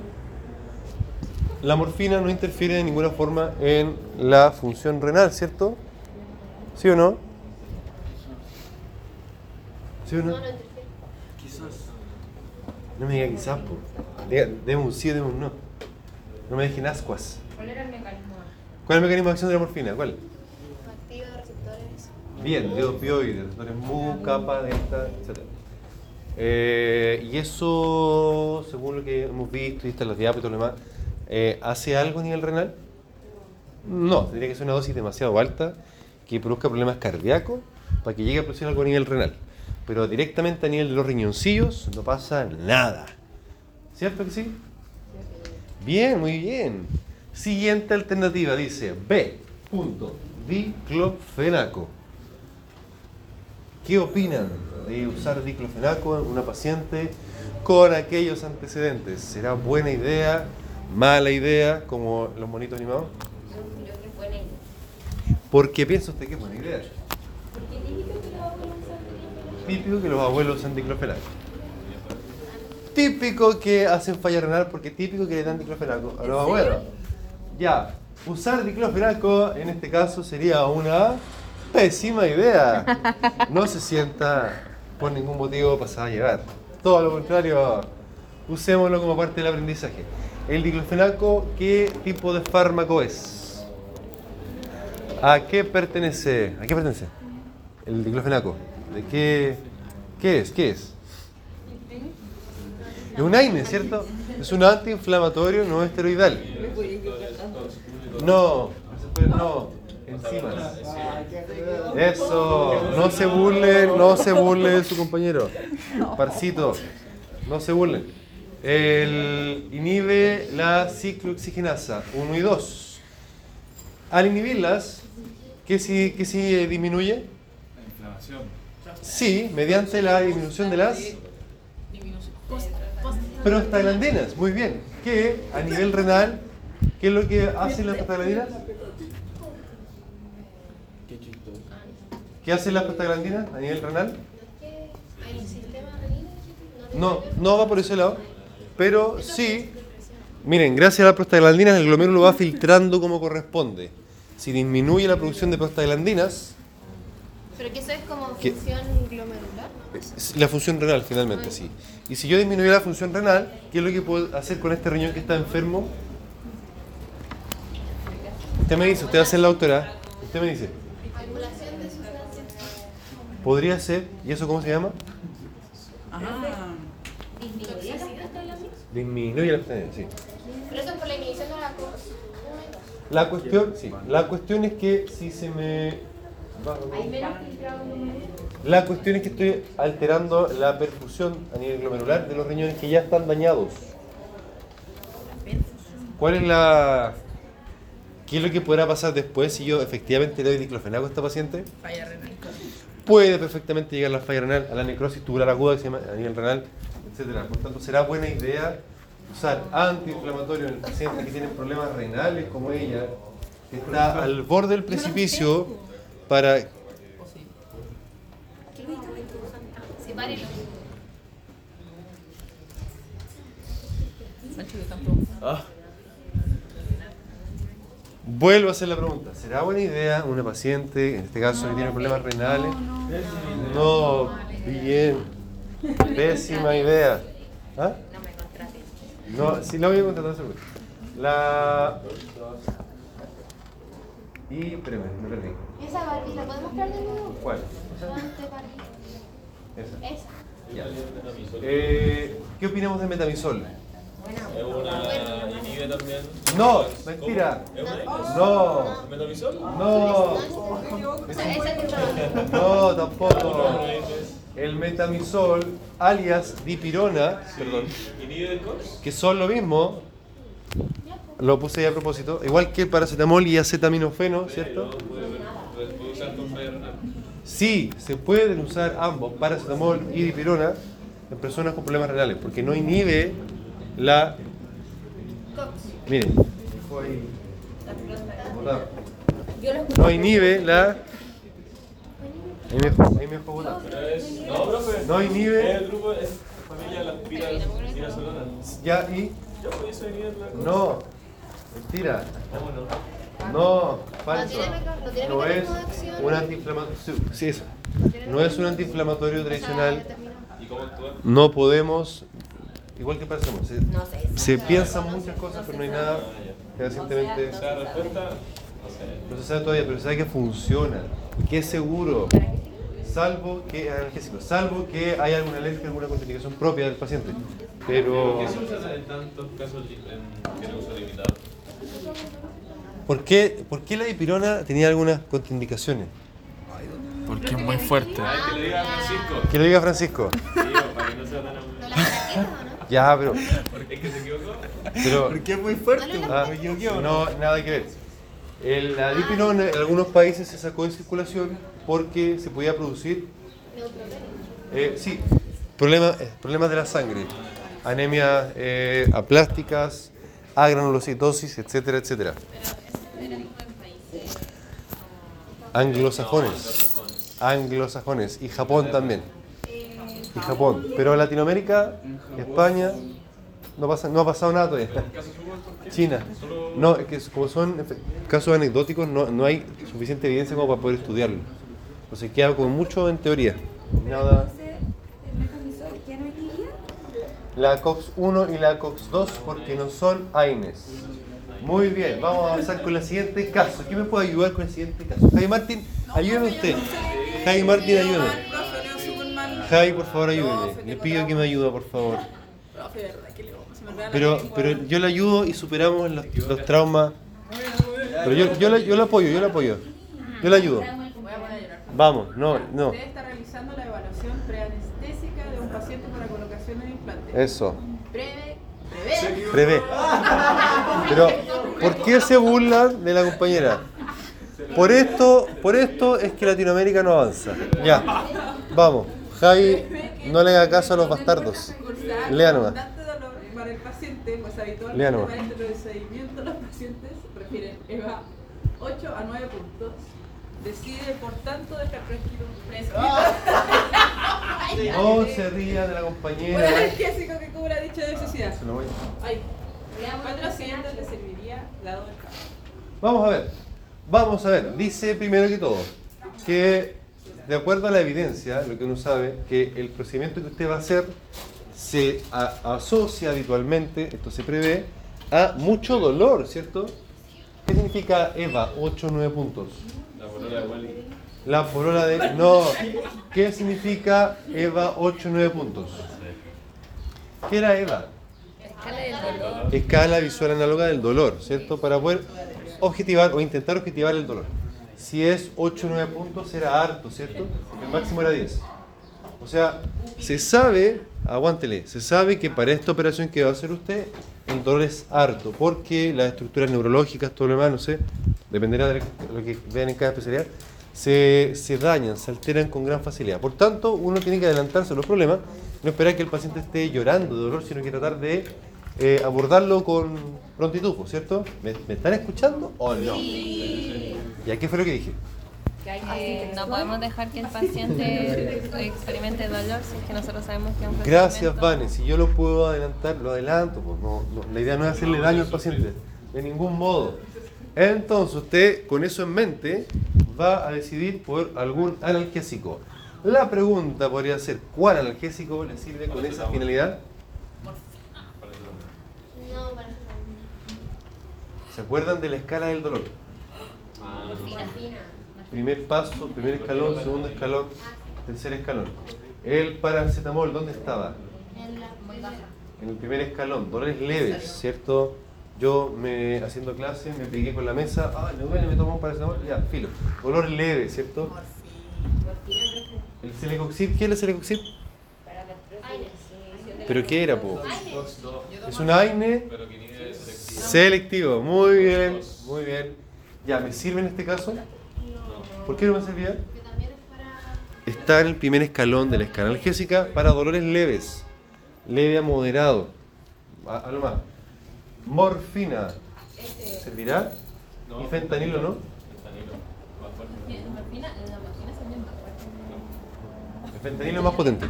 la morfina no interfiere de ninguna forma en la función renal, ¿cierto? ¿Sí o no? ¿Sí o no? No, no me diga quizás, po. Deme un sí o deme un no. No me dejen ascuas. ¿Cuál era el mecanismo? ¿Cuál es el mecanismo de acción de la morfina? ¿Cuál? Activa receptores. Bien, de opioides, receptores mu, kappa, delta, etc. Eh, y eso, según lo que hemos visto y están los diápitos y lo demás, eh, ¿hace algo a nivel renal? No, tendría que ser una dosis demasiado alta que produzca problemas cardíacos para que llegue a producir algo a nivel renal. Pero directamente a nivel de los riñoncillos no pasa nada. ¿Cierto que sí? Bien, muy bien. Siguiente alternativa dice B. Diclofenaco. ¿Qué opinan de usar diclofenaco en una paciente con aquellos antecedentes? ¿Será buena idea, mala idea, como los monitos animados? Yo creo que es buena idea. ¿Por qué piensa usted que es buena idea? Porque típico que los abuelos usan Típico que los abuelos usan diclofenaco. Típico que hacen falla renal porque típico que le dan diclofenaco a los abuelos. Ya, usar diclofenaco en este caso sería una pésima idea. No se sienta por ningún motivo pasada a llevar. Todo lo contrario, usémoslo como parte del aprendizaje. El diclofenaco, ¿qué tipo de fármaco es? ¿A qué pertenece? ¿A qué pertenece? El diclofenaco. ¿De qué? ¿Qué es? ¿Qué es? Es un AINE, ¿cierto? Es un antiinflamatorio no esteroidal. No, no, enzimas. Eso, no se burle, no se burle de su compañero. Parcito, no se burlen. El inhibe la ciclooxigenasa 1 y 2. Al inhibirlas, ¿qué sí, qué sí eh, disminuye? La inflamación. Sí, mediante la disminución de las prostaglandinas. Muy bien. ¿Qué a nivel renal? ¿Qué es lo que hacen las prostaglandinas? Qué chistoso. ¿Qué hacen las prostaglandinas a nivel renal? No, no va por ese lado, pero sí. Miren, gracias a las prostaglandinas el glomérulo va filtrando como corresponde. Si disminuye la producción de prostaglandinas, Pero que eso es como función glomerular. es la función renal finalmente, sí. Y si yo disminuyo la función renal, ¿qué es lo que puedo hacer con este riñón que está enfermo? Usted me dice, usted va a ser la autora. Usted me dice, podría ser, ¿y eso cómo se llama? Ah, ¿Disminuir la? Disminuye la sí. Pero eso es por la inhibición de la. La cuestión, sí, la cuestión es que si se me... Hay menos filtrado La cuestión es que estoy alterando la perfusión a nivel glomerular de los riñones que ya están dañados. ¿Cuál es la... ¿Qué es lo que podrá pasar después si yo efectivamente le doy diclofenaco a esta paciente? falla renal. Puede perfectamente llegar a la falla renal, a la necrosis tubular aguda que se llama a nivel renal, Por tanto, será buena idea usar antiinflamatorio en el paciente que tiene problemas renales como ella, que está al borde del precipicio para. Ah. Vuelvo a hacer la pregunta. ¿Será buena idea una paciente, en este caso que tiene problemas renales? No, bien. Pésima idea. ¿Ah? No me contraten. No, sí la voy a contratar seguro. La... Y, espérame, me perdí. Esa Barbie, ¿la podemos mostrar de nuevo? ¿Cuál? Esa. Esa. Ya. Eh, ¿Qué opinamos de metamisol? Es una inhibe también. No, mentira. ¿Es una No, metamisol? no, no, tampoco. El metamisol, alias dipirona, perdón, ¿Inhibe de COX? que son lo mismo, lo puse ahí a propósito, igual que el paracetamol y acetaminofeno, ¿cierto? No puede, puede, puede usar con falla renal. Sí, se pueden usar ambos, paracetamol y dipirona, en personas con problemas renales, porque no inhibe la... Miren, lo no inhibe la... Ahí me ahí me dejó. Pero es. No, profe. No inhibe- Es el grupo, es familia de las piras. Ya, y... Ya inhibe la COX. No, mentira. Vámonos. No, falso. no es un antiinflamatorio. Sí, eso. No es un antiinflamatorio tradicional. ¿Y cómo actúa? No podemos, igual que paracetamol, se, No sé. se piensan muchas cosas, pero no hay nada que O recientemente sea, respuesta. No se sabe todavía, pero se sabe que funciona, que es seguro, salvo que analgésico, salvo que hay alguna alergia, alguna contraindicación propia del paciente. Pero, ¿Por qué se usa en tantos casos en, uso limitado? ¿por qué, ¿por qué la dipirona tenía algunas contraindicaciones? Porque es muy fuerte. Ay, que lo diga Francisco. Que lo diga Francisco. Sí, para que no sea tan ¿No la saqué o no? Ya, pero, Es que se equivocó. pero Porque es muy fuerte. Ah, no, nada que ver. El, la en algunos países se sacó de circulación porque se podía producir, eh, sí, problemas, eh, problemas de la sangre, anemia eh, aplásticas, agranulocitosis, etcétera, etcétera. Anglosajones, anglosajones y Japón también. Y Japón, pero Latinoamérica, España, no, pasa, no ha pasado nada todavía. China. No, es que como son casos anecdóticos, no, no hay suficiente evidencia como para poder estudiarlo. Entonces queda como mucho en teoría. Nada. La COX-1 y la COX-2 porque no son AINES. Muy bien, vamos a avanzar con el siguiente caso. ¿Quién me puede ayudar con el siguiente caso? Javi Martín, ayúdeme usted. Javi Martín, ayúdeme. Javi, por favor, ayúdeme. Le pido que me ayude, por favor. Pero, pero yo le ayudo y superamos los, los traumas. Pero yo, yo, le, yo le apoyo, yo le apoyo. Yo le ayudo. Vamos, no, no. Usted está realizando la evaluación preanestésica de un paciente para colocación del implante. Eso. Breve, breve. Prevé. Pero, ¿por qué se burlan de la compañera? Por esto, por esto es que Latinoamérica no avanza. Ya. Vamos. Javi, no le haga caso a los bastardos. Lea nomás. Para el paciente, pues habitualmente para este procedimiento los pacientes prefieren EVA 8 a 9 puntos. Decide, por tanto, dejar tranquilo un prescrito. No se ría de la compañera. analgésico que cubra dicha necesidad. Se lo voy. Ay, ¿cuál de los siguientes le serviría dado el caso? Vamos a ver. Vamos a ver. Dice primero que todo que de acuerdo a la evidencia, lo que uno sabe, que el procedimiento que usted va a hacer se a- asocia habitualmente, esto se prevé, a mucho dolor, ¿cierto? ¿Qué significa EVA? 8 o 9 puntos. La polola de Wally. La polola de... No. ¿Qué significa EVA 8 o 9 puntos? ¿Qué era EVA? Escala visual análoga del dolor, ¿cierto? Para poder objetivar o intentar objetivar el dolor. Si es 8 o 9 puntos era harto, ¿cierto? El máximo era 10. O sea, se sabe, aguántele, se sabe que para esta operación que va a hacer usted, el dolor es harto, porque las estructuras neurológicas, todo lo demás, no sé, dependerá de lo que vean en cada especialidad, se, se dañan, se alteran con gran facilidad. Por tanto, uno tiene que adelantarse a los problemas, no esperar que el paciente esté llorando de dolor, sino que tratar de eh, abordarlo con prontitud, ¿cierto? ¿Me, me están escuchando o no? ¿Y a qué fue lo que dije? Eh, no podemos dejar que el paciente experimente dolor si es que nosotros sabemos que es un Gracias, Vane. Si yo lo puedo adelantar, lo adelanto. Pues no, no, la idea no es hacerle daño al paciente, de ningún modo. Entonces, usted, con eso en mente, va a decidir por algún analgésico. La pregunta podría ser, ¿cuál analgésico le sirve con esa finalidad? No, para eso ¿Se acuerdan de la escala del dolor? Primer paso, primer escalón, segundo escalón, tercer escalón. El paracetamol, ¿dónde estaba? En la muy baja. En el primer escalón, dolores leves, ¿cierto? Yo me haciendo clase, me pegué con la mesa, ah, me duele, me tomo un paracetamol, ya, filo. Dolor leve, ¿cierto? El ¿El celecoxib? ¿Qué es el celecoxib? ¿Pero qué era, po? COX 2, Es un AINE pero que inhibe selectivo. selectivo. Muy bien, muy bien. Ya, ¿me sirve en este caso? ¿Por qué no me servía? Que también es para. Está en el primer escalón de la escala analgésica para dolores leves, leve a moderado. Algo más. Morfina. ¿Servirá? No. ¿Y fentanilo no? Fentanilo, más fuerte. La morfina, la morfina es también más fuerte. El fentanilo es más potente.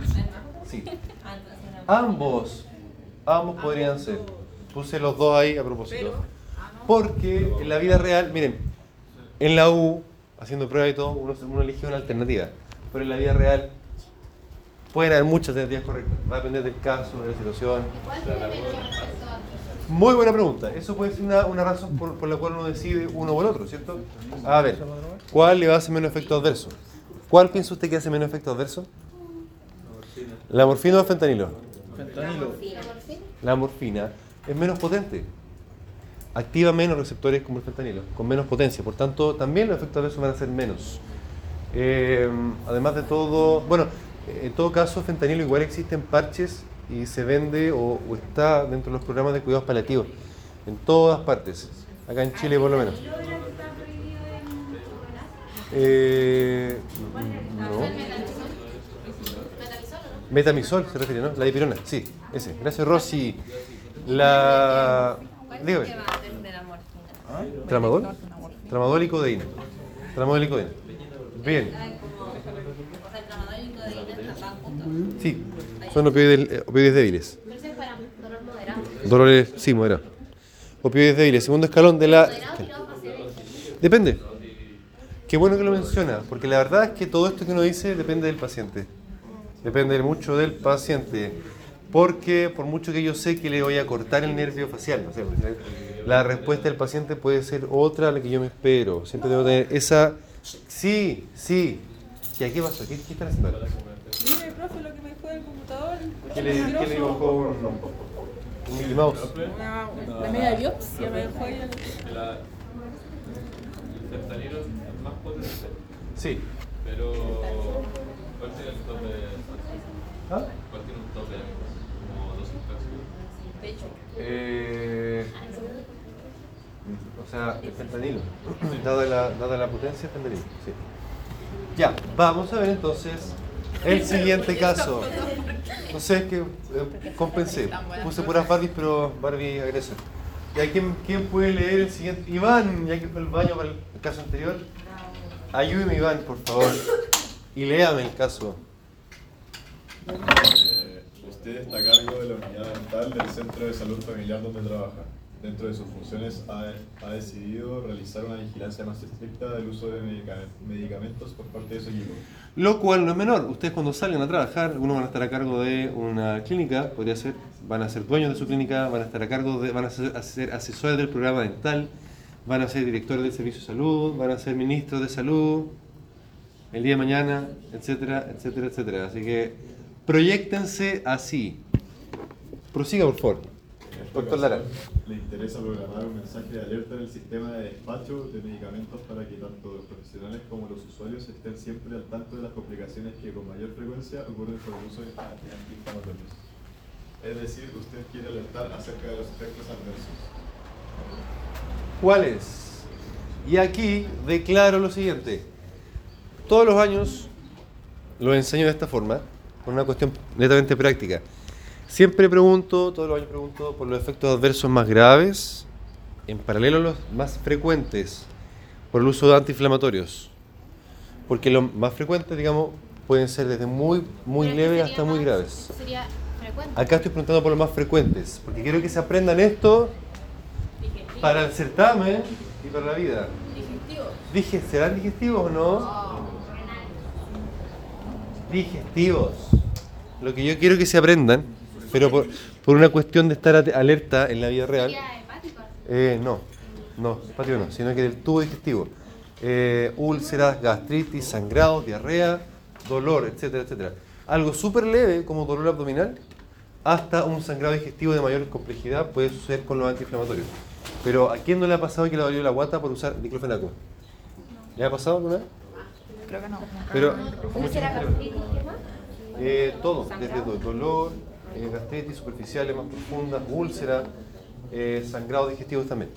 Sí. Ah, Ambos, ambos podrían ser. Puse los dos ahí a propósito. Porque en la vida real, miren, en la U, haciendo pruebas y todo, uno, uno elige una alternativa. Pero en la vida real pueden haber muchas alternativas correctas. Va a depender del caso, de la situación. ¿Cuál tiene menos efecto adverso? Muy buena pregunta. Eso puede ser una, una razón por, por la cual uno decide uno o el otro, ¿cierto? A ver, ¿cuál le va a hacer menos efecto adverso? ¿Cuál piensa usted que hace menos efecto adverso? ¿La morfina o el fentanilo? Fentanilo. ¿La morfina? La morfina es menos potente. Activa menos receptores como el fentanilo, con menos potencia. Por tanto, también los efectos adversos van a ser menos. Eh, además de todo, bueno, en todo caso, fentanilo igual existen parches y se vende o, o está dentro de los programas de cuidados paliativos. En todas partes. Acá en Chile, por lo menos. Eh, no. ¿Metamisol o no? Metamisol se refiere, ¿no? La dipirona, sí, ese. Gracias, Rosy. La. ¿Cuál es Dígame. el que va antes de la morfina? ¿Tramadol? Tramadol y codeína. Tramadol y codeína. Bien, Ah, como- o sea, el tramadol y codeína están juntos. sí. Son opioides, eh, opioides débiles. Pero ese es para dolor moderado. Dolores, sí, moderado. Opioides débiles. Segundo escalón de la. Depende. Qué bueno que lo menciona, porque la verdad es que todo esto que uno dice depende del paciente. Depende mucho del paciente. Porque por mucho que yo sé que le voy a cortar el nervio facial, no sé, la respuesta del paciente puede ser otra a la que yo me espero. Siempre debo tener esa... Sí, sí. ¿Y qué pasó? ¿Qué, qué están haciendo? Mire, profe, lo que me dejó el computador. ¿Qué le, qué le dibujó un, un Mickey Mouse? Una- La media biopsia me dejó ahí. El es más potente, Sí. pero ¿cuál tiene el tope? ¿Ah? ¿Cuál tiene un tope? Como dosis máxima. De hecho, Eh, o sea, el fentanilo. Dada la, dada la potencia, fentanilo. Sí. Ya, vamos a ver entonces el siguiente caso. No sé, es que eh, compensé. Puse puras Barbies, pero Barbie agresor. ¿Y quién, quién puede leer el siguiente? Iván, ya que fue el baño para el caso anterior. Ayúdeme, Iván, por favor. Y léame el caso. Eh, usted está a cargo de la unidad dental del centro de salud familiar donde trabaja. Dentro de sus funciones ha, ha decidido realizar una vigilancia más estricta del uso de medica- medicamentos por parte de su equipo. Lo cual no es menor. Ustedes cuando salgan a trabajar, algunos van a estar a cargo de una clínica, podría ser, van a ser dueños de su clínica, van a estar a cargo de, van ser, a ser asesores del programa dental, van a ser directores del servicio de salud, van a ser ministros de salud, el día de mañana, etcétera, etcétera, etcétera. Así que proyectense así. Prosiga, por favor. Doctor Lara. Le interesa programar un mensaje de alerta en el sistema de despacho de medicamentos para que tanto los profesionales como los usuarios estén siempre al tanto de las complicaciones que con mayor frecuencia ocurren por el uso de antiinflamatorios. Es decir, usted quiere alertar acerca de los efectos adversos. ¿Cuáles? Y aquí declaro lo siguiente. Todos los años lo enseño de esta forma, por una cuestión netamente práctica. Siempre pregunto, todos los años pregunto por los efectos adversos más graves, en paralelo a los más frecuentes, por el uso de antiinflamatorios. Porque los más frecuentes, digamos, pueden ser desde muy, muy leves hasta muy graves. Sería frecuente. Acá estoy preguntando por los más frecuentes, porque quiero que se aprendan esto digestivo. para el certamen y para la vida. Digestivo. Dije, ¿serán digestivos o no? Digestivos. Lo que yo quiero que se aprendan, pero por, por una cuestión de estar alerta en la vida real. Hepático. Eh, no, no, patio no, sino que del tubo digestivo. Eh, úlceras, gastritis, sangrados, diarrea, dolor, etcétera, etcétera. Algo súper leve como dolor abdominal, hasta un sangrado digestivo de mayor complejidad puede suceder con los antiinflamatorios. Pero ¿a quién no le ha pasado que le dolió la guata por usar diclofenaco? ¿Le ha pasado alguna vez? Creo que no. Pero ¿Úlcera, gastritis, qué más? Eh, todo, desde do- dolor, eh, gastritis superficiales más profundas, úlceras, eh, sangrados digestivos también.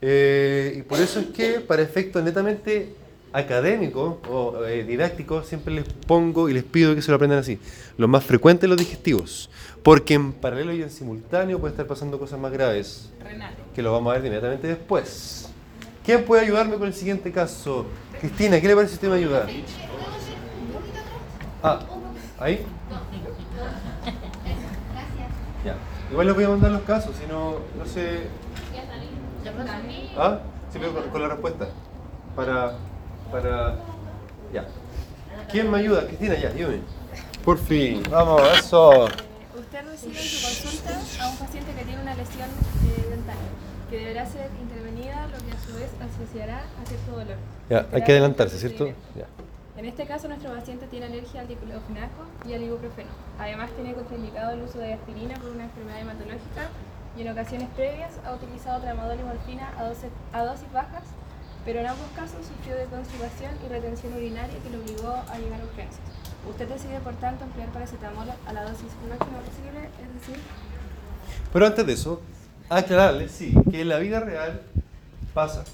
Eh, y por eso es que para efectos netamente académicos o eh, didácticos siempre les pongo y les pido que se lo aprendan así. Lo más frecuente los digestivos, porque en paralelo y en simultáneo puede estar pasando cosas más graves que lo vamos a ver inmediatamente después. ¿Quién puede ayudarme con el siguiente caso? Cristina, ¿qué le parece si usted me ayuda? Ah, ¿ahí? Gracias. Ya. Igual les voy a mandar los casos, si no, no sé. ¿Ah? Sí, pero con, con la respuesta. Para. Para. Ya. ¿Quién me ayuda? Cristina, ya, ayúdame. Por fin, vamos, eso. Usted recibe en su consulta a un paciente que tiene una lesión eh, dental que deberá ser intervenida, lo que a su vez asociará a cierto dolor. Ya, hay que adelantarse, ¿cierto? Ya. En este caso, nuestro paciente tiene alergia al diclofenaco y al ibuprofeno. Además, tiene contraindicado el uso de aspirina por una enfermedad hematológica y en ocasiones previas ha utilizado tramadol y morfina a dosis, a dosis bajas, pero en ambos casos sufrió de constipación y retención urinaria que lo obligó a llegar a urgencias. Usted decide, por tanto, emplear paracetamol a la dosis máxima posible, es decir, Pero antes de eso, aclararles, sí, que en la vida real pasa.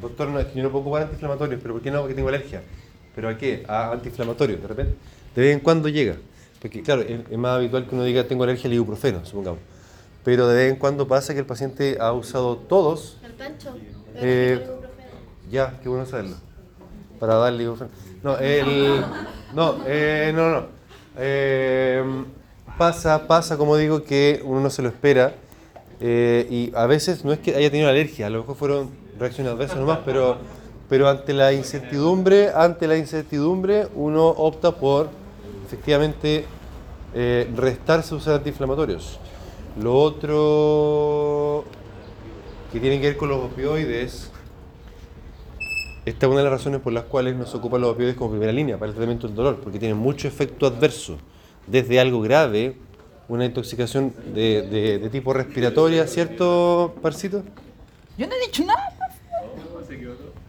Doctor, no, es que yo no puedo ocupar antiinflamatorios, pero ¿por qué no? Porque tengo alergia. ¿Pero a qué? A antiinflamatorios, de repente. De vez en cuando llega. Porque, claro, es, es más habitual que uno diga tengo alergia al ibuprofeno, supongamos. Pero de vez en cuando pasa que el paciente ha usado todos. El pancho. Eh, ya, qué bueno saberlo. Para darle ibuprofeno. No, el. No, eh, no, no. Eh, pasa, pasa, como digo, que uno no se lo espera. eh, y a veces no es que haya tenido alergia, a lo mejor fueron reacciones adversas nomás, pero, pero ante la incertidumbre, ante la incertidumbre, uno opta por efectivamente eh, restarse usar antiinflamatorios. Lo otro que tiene que ver con los opioides, esta es una de las razones por las cuales nos ocupan los opioides como primera línea para el tratamiento del dolor, porque tienen mucho efecto adverso, desde algo grave, una intoxicación de, de- de tipo respiratoria, ¿cierto, Parcito? Yo no he dicho nada.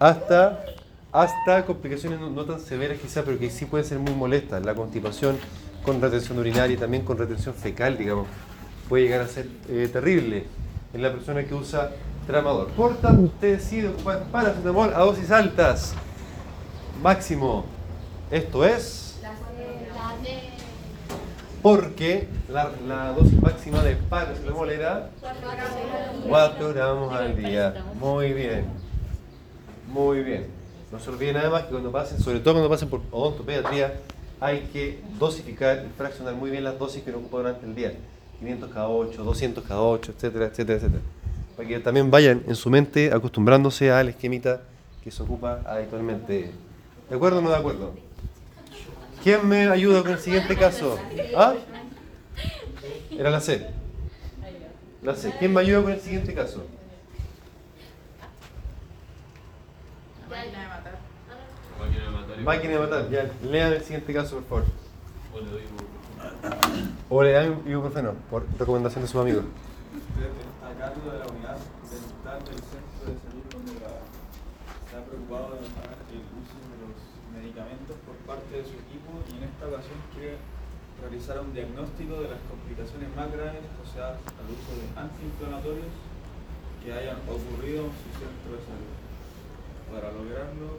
Hasta, hasta complicaciones no, tan severas quizás, pero que sí pueden ser muy molestas, la constipación con retención urinaria y también con retención fecal, digamos, puede llegar a ser eh, terrible en la persona que usa tramador. Por tanto, paracetamol a dosis altas, máximo. Esto es porque la, la dosis máxima de paracetamol era 4 gramos al día. Muy bien. Muy bien. No se olviden además que cuando pasen, sobre todo cuando pasen por odontopediatría, hay que dosificar y fraccionar muy bien las dosis que uno ocupa durante el día. 500 cada 8, 200 cada 8, etcétera, etcétera, etcétera. Para que también vayan en su mente acostumbrándose al esquemita que se ocupa habitualmente. ¿De acuerdo o no de acuerdo? ¿Quién me ayuda con el siguiente caso? ¿Ah? Era la C. La C. ¿Quién me ayuda con el siguiente caso? Máquina de matar. Máquina de matar. Ya, lean el siguiente caso, por favor. O le doy ibuprofeno. O le dan ibuprofeno, por recomendación de sus amigos. Usted está a cargo de la unidad dental del centro de salud donde. Se ha preocupado de mejorar el uso de los medicamentos por parte de su equipo y en esta ocasión quiere realizar un diagnóstico de las complicaciones más graves asociadas al uso de antiinflamatorios que hayan ocurrido en su centro de salud. Para lograrlo,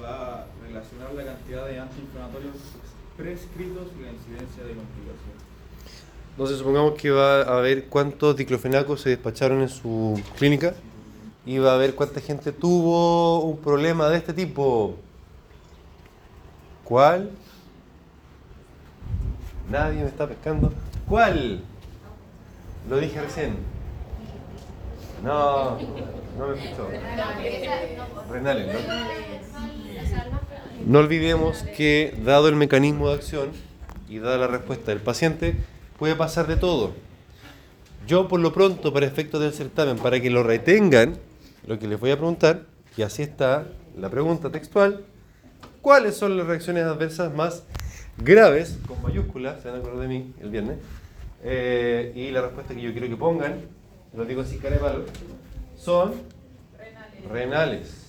va a relacionar la cantidad de antiinflamatorios prescritos y la incidencia de complicaciones. Entonces supongamos que va a ver cuántos diclofenacos se despacharon en su clínica y va a ver cuánta gente tuvo un problema de este tipo. ¿Cuál? Nadie me está pescando. ¿Cuál? Lo dije recién. No, no me escuchó. Renales, ¿no? No olvidemos que, dado el mecanismo de acción y dada la respuesta del paciente, puede pasar de todo. Yo, por lo pronto, para efectos del certamen, para que lo retengan, lo que les voy a preguntar, y así está la pregunta textual, ¿cuáles son las reacciones adversas más graves, con mayúsculas, se van a acordar de mí el viernes? Eh, y la respuesta que yo quiero que pongan, lo digo así cara de palo, son renales.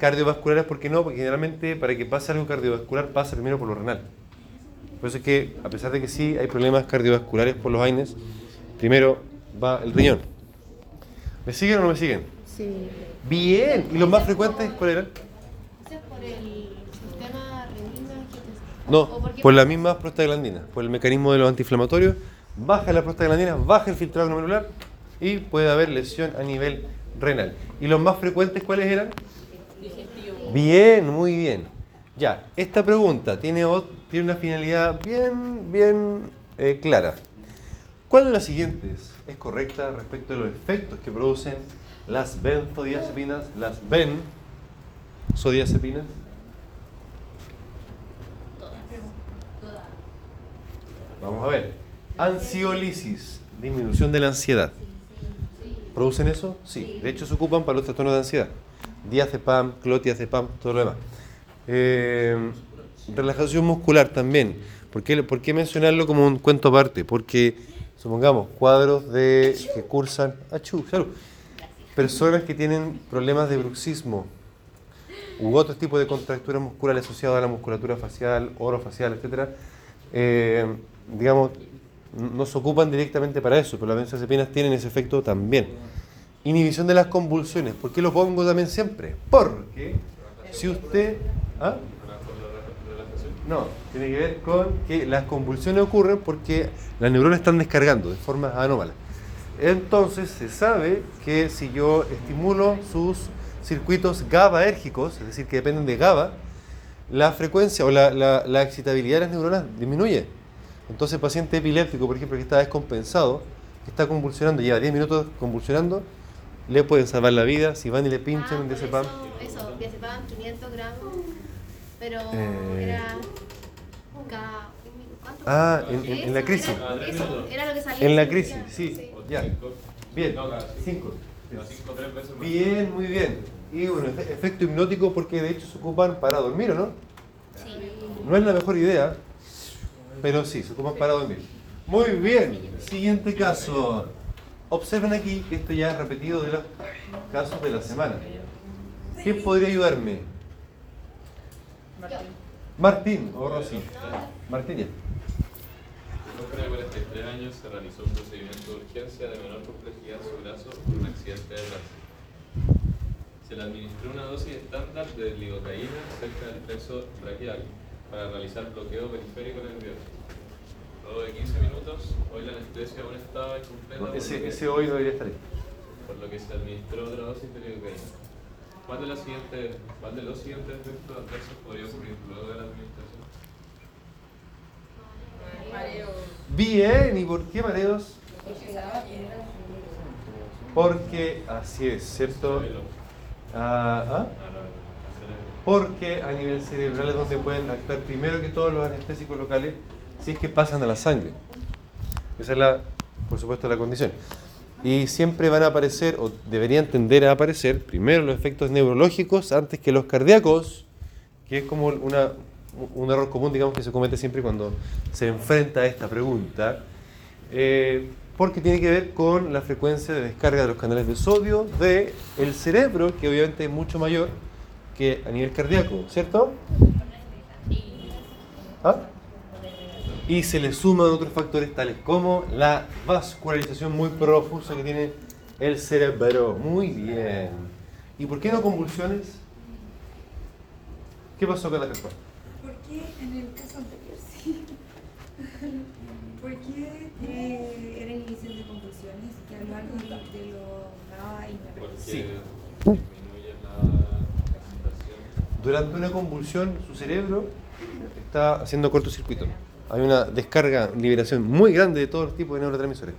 Cardiovasculares, ¿por qué no? Porque generalmente para que pase algo cardiovascular pasa primero por lo renal. Por eso es que, a pesar de que sí hay problemas cardiovasculares por los AINES, primero va el riñón. ¿Me siguen o no me siguen? Sí. Bien. ¿Y los más frecuentes cuáles eran? Por el sistema. No, ¿O por por la misma prostaglandina, por el mecanismo de los antiinflamatorios, baja la prostaglandina, baja el filtrado glomerular y puede haber lesión a nivel renal. ¿Y los más frecuentes cuáles eran? Bien, muy bien. Ya, esta pregunta tiene, tiene una finalidad bien, bien eh, clara. ¿Cuál de las siguientes es correcta respecto de los efectos que producen las benzodiazepinas, las benzodiazepinas? Vamos a ver. Ansiolisis, disminución de la ansiedad. ¿Producen eso? Sí. De hecho, se ocupan para los trastornos de ansiedad. Diazepam, clotiazepam, todo lo demás. Eh, relajación muscular también. ¿Por qué, por qué mencionarlo como un cuento aparte? Porque, supongamos, cuadros de que cursan... ¡Achú! Personas que tienen problemas de bruxismo u otros tipos de contracturas musculares asociadas a la musculatura facial, orofacial, etc., eh, digamos, no se ocupan directamente para eso, pero las benzodiazepinas tienen ese efecto también. Inhibición de las convulsiones. ¿Por qué lo pongo también siempre? Porque si usted... ¿ah? No, tiene que ver con que las convulsiones ocurren porque las neuronas están descargando de forma anómala. Entonces se sabe que si yo estimulo sus circuitos GABAérgicos, es decir, que dependen de GABA, la frecuencia o la, excitabilidad de las neuronas disminuye. Entonces paciente epiléptico, por ejemplo, que está descompensado, que está convulsionando, lleva 10 minutos convulsionando, le pueden salvar la vida si van y le pinchan Ah, un por diazepam. Eso, eso, diazepam 500 gramos, pero Eh. era... cada- ¿cuánto? Ah, en, en- en la crisis. Era, eso, era lo que salía. En la crisis, ya, sí. Ya. Bien. Cinco. Bien, muy bien. Y bueno, efe- efecto hipnótico porque de hecho se ocupan para dormir, ¿o no? Sí. No es la mejor idea, pero sí, se ocupan para dormir. Muy bien. Siguiente caso. Observen aquí que esto ya es repetido de los casos de la semana. ¿Quién podría ayudarme? Martín o Rosy. Martín ya. Un hombre de 43 años se realizó un procedimiento de urgencia de menor complejidad en su brazo por un accidente de tránsito. Se le administró una dosis estándar de lidocaína cerca del plexo braquial para realizar bloqueo periférico nervioso. Luego de 15 minutos, hoy la anestesia aún estaba incompleta, Ese, ese hoy debería estar ahí. por lo que se administró otra dosis de lidocaína. ¿Cuál de, siguientes, ¿Cuál de los siguientes efectos adversos podría ocurrir luego de la administración? Bien, ¿y por qué mareos? Porque, así es, ¿cierto? Ah, ¿ah? Porque a nivel cerebral es donde pueden actuar primero que todos los anestésicos locales si es que pasan a la sangre. Esa es la, por supuesto, la condición. Y siempre van a aparecer, o deberían tender a aparecer, primero los efectos neurológicos antes que los cardíacos, que es como una, un error común, digamos, que se comete siempre cuando se enfrenta a esta pregunta, eh, porque tiene que ver con la frecuencia de descarga de los canales de sodio del el cerebro, que obviamente es mucho mayor que a nivel cardíaco, ¿cierto? ¿Ah? Y se le suman otros factores tales como la vascularización muy profusa que tiene el cerebro. Muy bien. ¿Y por qué no convulsiones? ¿Qué pasó con la respuesta? ¿Por qué en el caso anterior sí? ¿Por qué eh, era inhibición de convulsiones que hablaron de, de Porque Sí. disminuye la excitación. Durante una convulsión, su cerebro está haciendo cortocircuito. Hay una descarga, liberación muy grande de todos los tipos de neurotransmisores.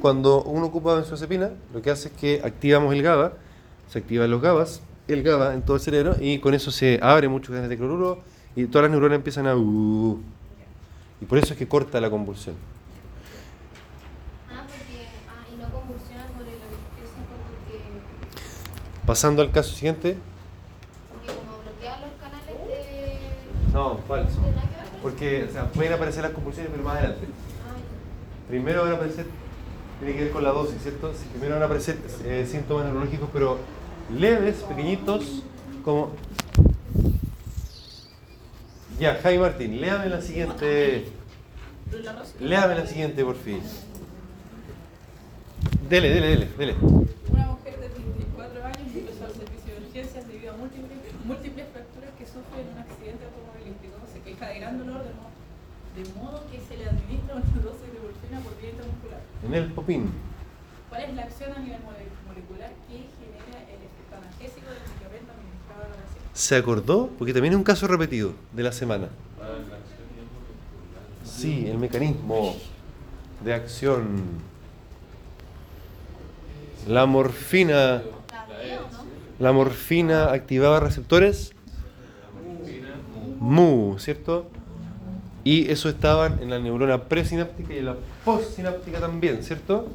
Cuando uno ocupa benzodiazepina, lo que hace es que activamos el GABA, se activan los GABAs, el GABA en todo el cerebro, y con eso se abre muchos canales de cloruro y todas las neuronas empiezan a... uh, y por eso es que corta la convulsión. Ah. Ah. Pasando al caso siguiente. Porque como bloquean los canales de. No, falso. Porque pueden aparecer las convulsiones, pero más adelante. Primero van a aparecer, tiene que ver con la dosis, ¿cierto? Primero van a aparecer eh, síntomas neurológicos, pero leves, pequeñitos, como... Ya, Jaime Martín, léame la siguiente. Léame la siguiente, por fin. Dele, dele, dele, dele. Una mujer de 34 años ingresó al servicio de urgencias debido a múltiples, múltiples fracturas que sufre en un accidente automovilístico. Se queja de gran dolor, de, mo- de modo que se le administra una dosis de morfina por vía intramuscular. En el popín. ¿Cuál es la acción a nivel mole- molecular que genera el efecto analgésico del medicamento administrado a la paciente? ¿Se acordó? Porque también es un caso repetido de la semana. Sí, el mecanismo de acción. La morfina. La morfina activaba receptores mu, ¿cierto? Y eso estaban en la neurona presináptica y en la postsináptica también, ¿cierto?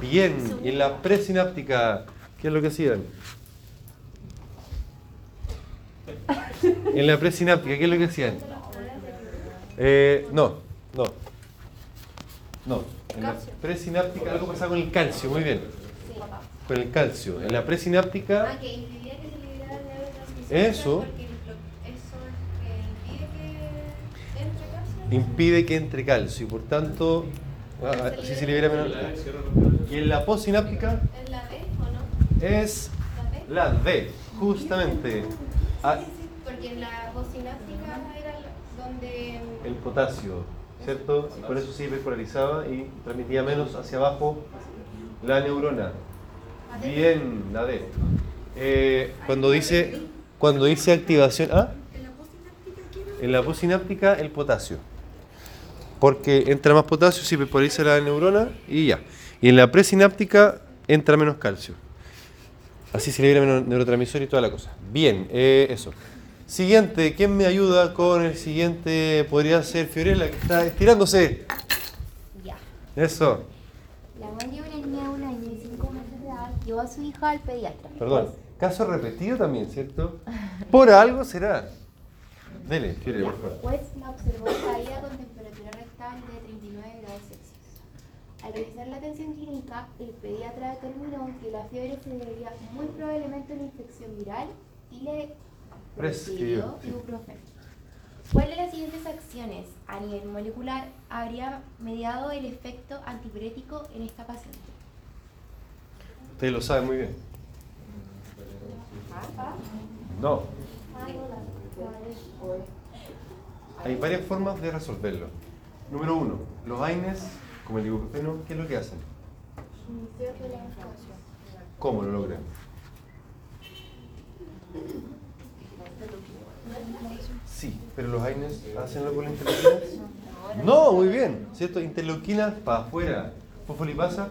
Bien, y en la presináptica, ¿qué es lo que hacían? En la presináptica, ¿qué es lo que hacían? Eh, no, no. No, en la presináptica algo pasaba con el calcio, muy bien. Con el calcio. En la presináptica Ah, impide que entre calcio y por tanto ah, así se libera menos. Y en la postsináptica ¿Es la D o no? es ¿La D? la D, justamente. Ah, Porque en la postsináptica era donde. el potasio, ¿cierto? Y por eso se hiperpolarizaba y transmitía menos hacia abajo la neurona. Bien, la D. Eh, cuando dice cuando dice activación, ¿ah? En la postsináptica el potasio. Porque entra más potasio, se hiperpolariza la neurona y ya. Y en la presináptica entra menos calcio. Así se libera menos neurotransmisor y toda la cosa. Bien, eh, eso. Siguiente, ¿quién me ayuda con el siguiente? Podría ser Fiorella, que está estirándose. Ya. Eso. La niña de un año y cinco meses de edad, llevó a su hija al pediatra. Perdón. Caso repetido también, ¿cierto? Por algo será. Dele, Fiorella, por favor. Pues la observó caída con de 39 grados Celsius. Al revisar la atención clínica, el pediatra determinó que la fiebre se debería muy probablemente a una infección viral y le Prescribió, ibuprofeno. ¿Cuál de las siguientes acciones a nivel molecular habría mediado el efecto antipirético en esta paciente? Ustedes lo saben muy bien. No. Hay varias formas de resolverlo. Número uno, los AINES, como el ibuprofeno, ¿qué es lo que hacen? ¿Cómo lo logran? Sí, pero los AINES hacen con las interleuquinas. No, muy bien, ¿cierto? Interleuquinas para afuera. Fosfolipasa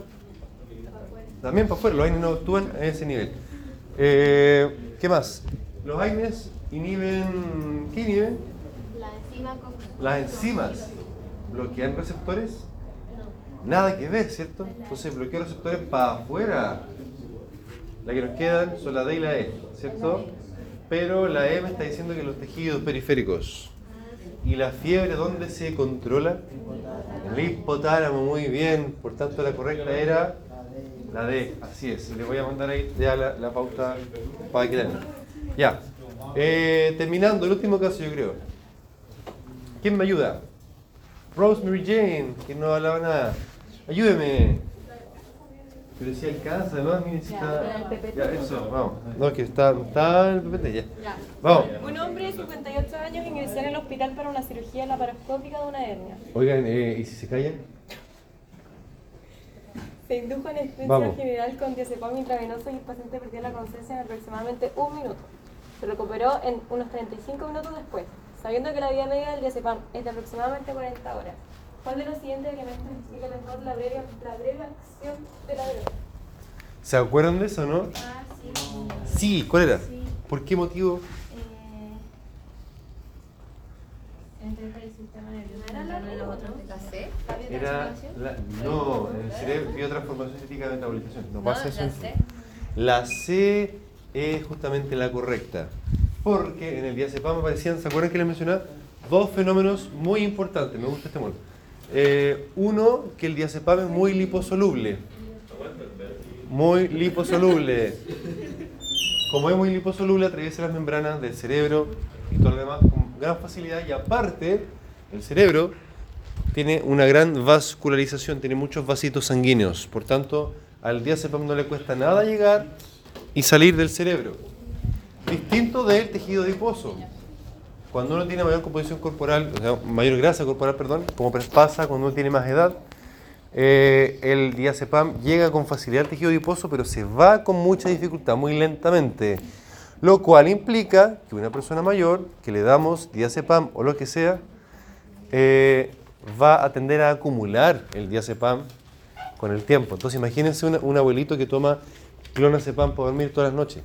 también para afuera. Los AINES no actúan a ese nivel. Eh, ¿Qué más? Los AINES inhiben. ¿Qué inhiben? La enzima con. Las enzimas. ¿Bloquean receptores? Nada que ver, ¿cierto? Entonces bloqueo receptores para afuera. Las que nos quedan son la D y la E, ¿cierto? Pero la E me está diciendo que los tejidos periféricos. ¿Y la fiebre dónde se controla? El hipotálamo, muy bien. Por tanto, la correcta era la D, así es. Le voy a mandar ahí ya la, la pauta para que la. Ya. Eh, terminando, el último caso, yo creo. ¿Quién me ayuda? Rosemary Jane, que no hablaba nada. Ayúdeme. Pero si alcanza, además, mire si está. Ya, eso, vamos. No, que está, está el PPT ya. Vamos. Un hombre de 58 años ingresó en el hospital para una cirugía laparoscópica de una hernia. Oigan, eh, ¿y si se callan? Se indujo anestesia Vamos. general con diazepam intravenoso y el paciente perdió la conciencia en aproximadamente un minuto. Se recuperó en unos 35 minutos después, sabiendo que la vida media del diazepam es de aproximadamente 40 horas. ¿Cuál de los siguientes elementos explica mejor la breve, la breve acción de la droga? ¿Se acuerdan de eso, no? Ah, sí. Sí, ¿cuál era? Sí. ¿Por qué motivo? Eh, Entra el sistema nervioso ¿Era la central de los otros. ¿La C? ¿La Era biotransformación? la, no, en el cerebro biotransformación cinética de metabolización. No, No, pasa eso. la en- C. La C es justamente la correcta. Porque en el diazepam aparecían, ¿se acuerdan que les mencionaba? Dos fenómenos muy importantes. Me gusta este mono. Eh, uno, que el diazepam es muy liposoluble. Muy liposoluble. como es muy liposoluble, atraviesa las membranas del cerebro y todo lo demás con gran facilidad. Y aparte, el cerebro tiene una gran vascularización, tiene muchos vasitos sanguíneos. Por tanto, al diazepam no le cuesta nada llegar y salir del cerebro. Distinto del tejido adiposo. Cuando uno tiene mayor composición corporal, mayor grasa corporal, perdón, como pasa cuando uno tiene más edad, eh, el diazepam llega con facilidad al tejido adiposo, pero se va con mucha dificultad, muy lentamente. Lo cual implica que una persona mayor, que le damos diazepam o lo que sea, eh, va a tender a acumular el diazepam con el tiempo. Entonces imagínense un abuelito que toma clonazepam para dormir todas las noches.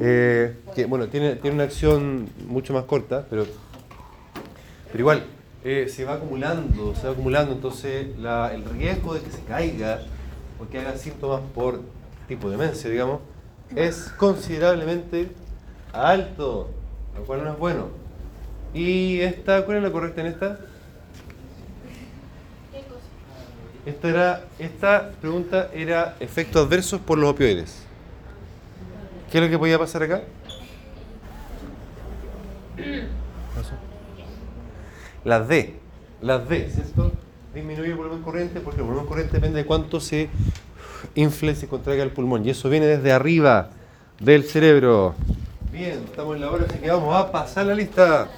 Eh, que bueno, tiene, tiene una acción mucho más corta, pero, pero igual, eh, se va acumulando, se va acumulando, entonces el riesgo de que se caiga o que haga síntomas por tipo de demencia, digamos, es considerablemente alto, lo cual no es bueno. ¿Y esta, cuál es la correcta en esta? Esta, era, esta pregunta era efectos adversos por los opioides. ¿Qué es lo que podía pasar acá? Las D. Las D, ¿cierto? Disminuye el volumen corriente porque el volumen corriente depende de cuánto se infle, se contraiga el pulmón. Y eso viene desde arriba del cerebro. Bien, estamos en la hora, así que vamos a pasar la lista.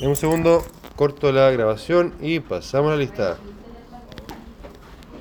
En un segundo corto la grabación y pasamos la lista.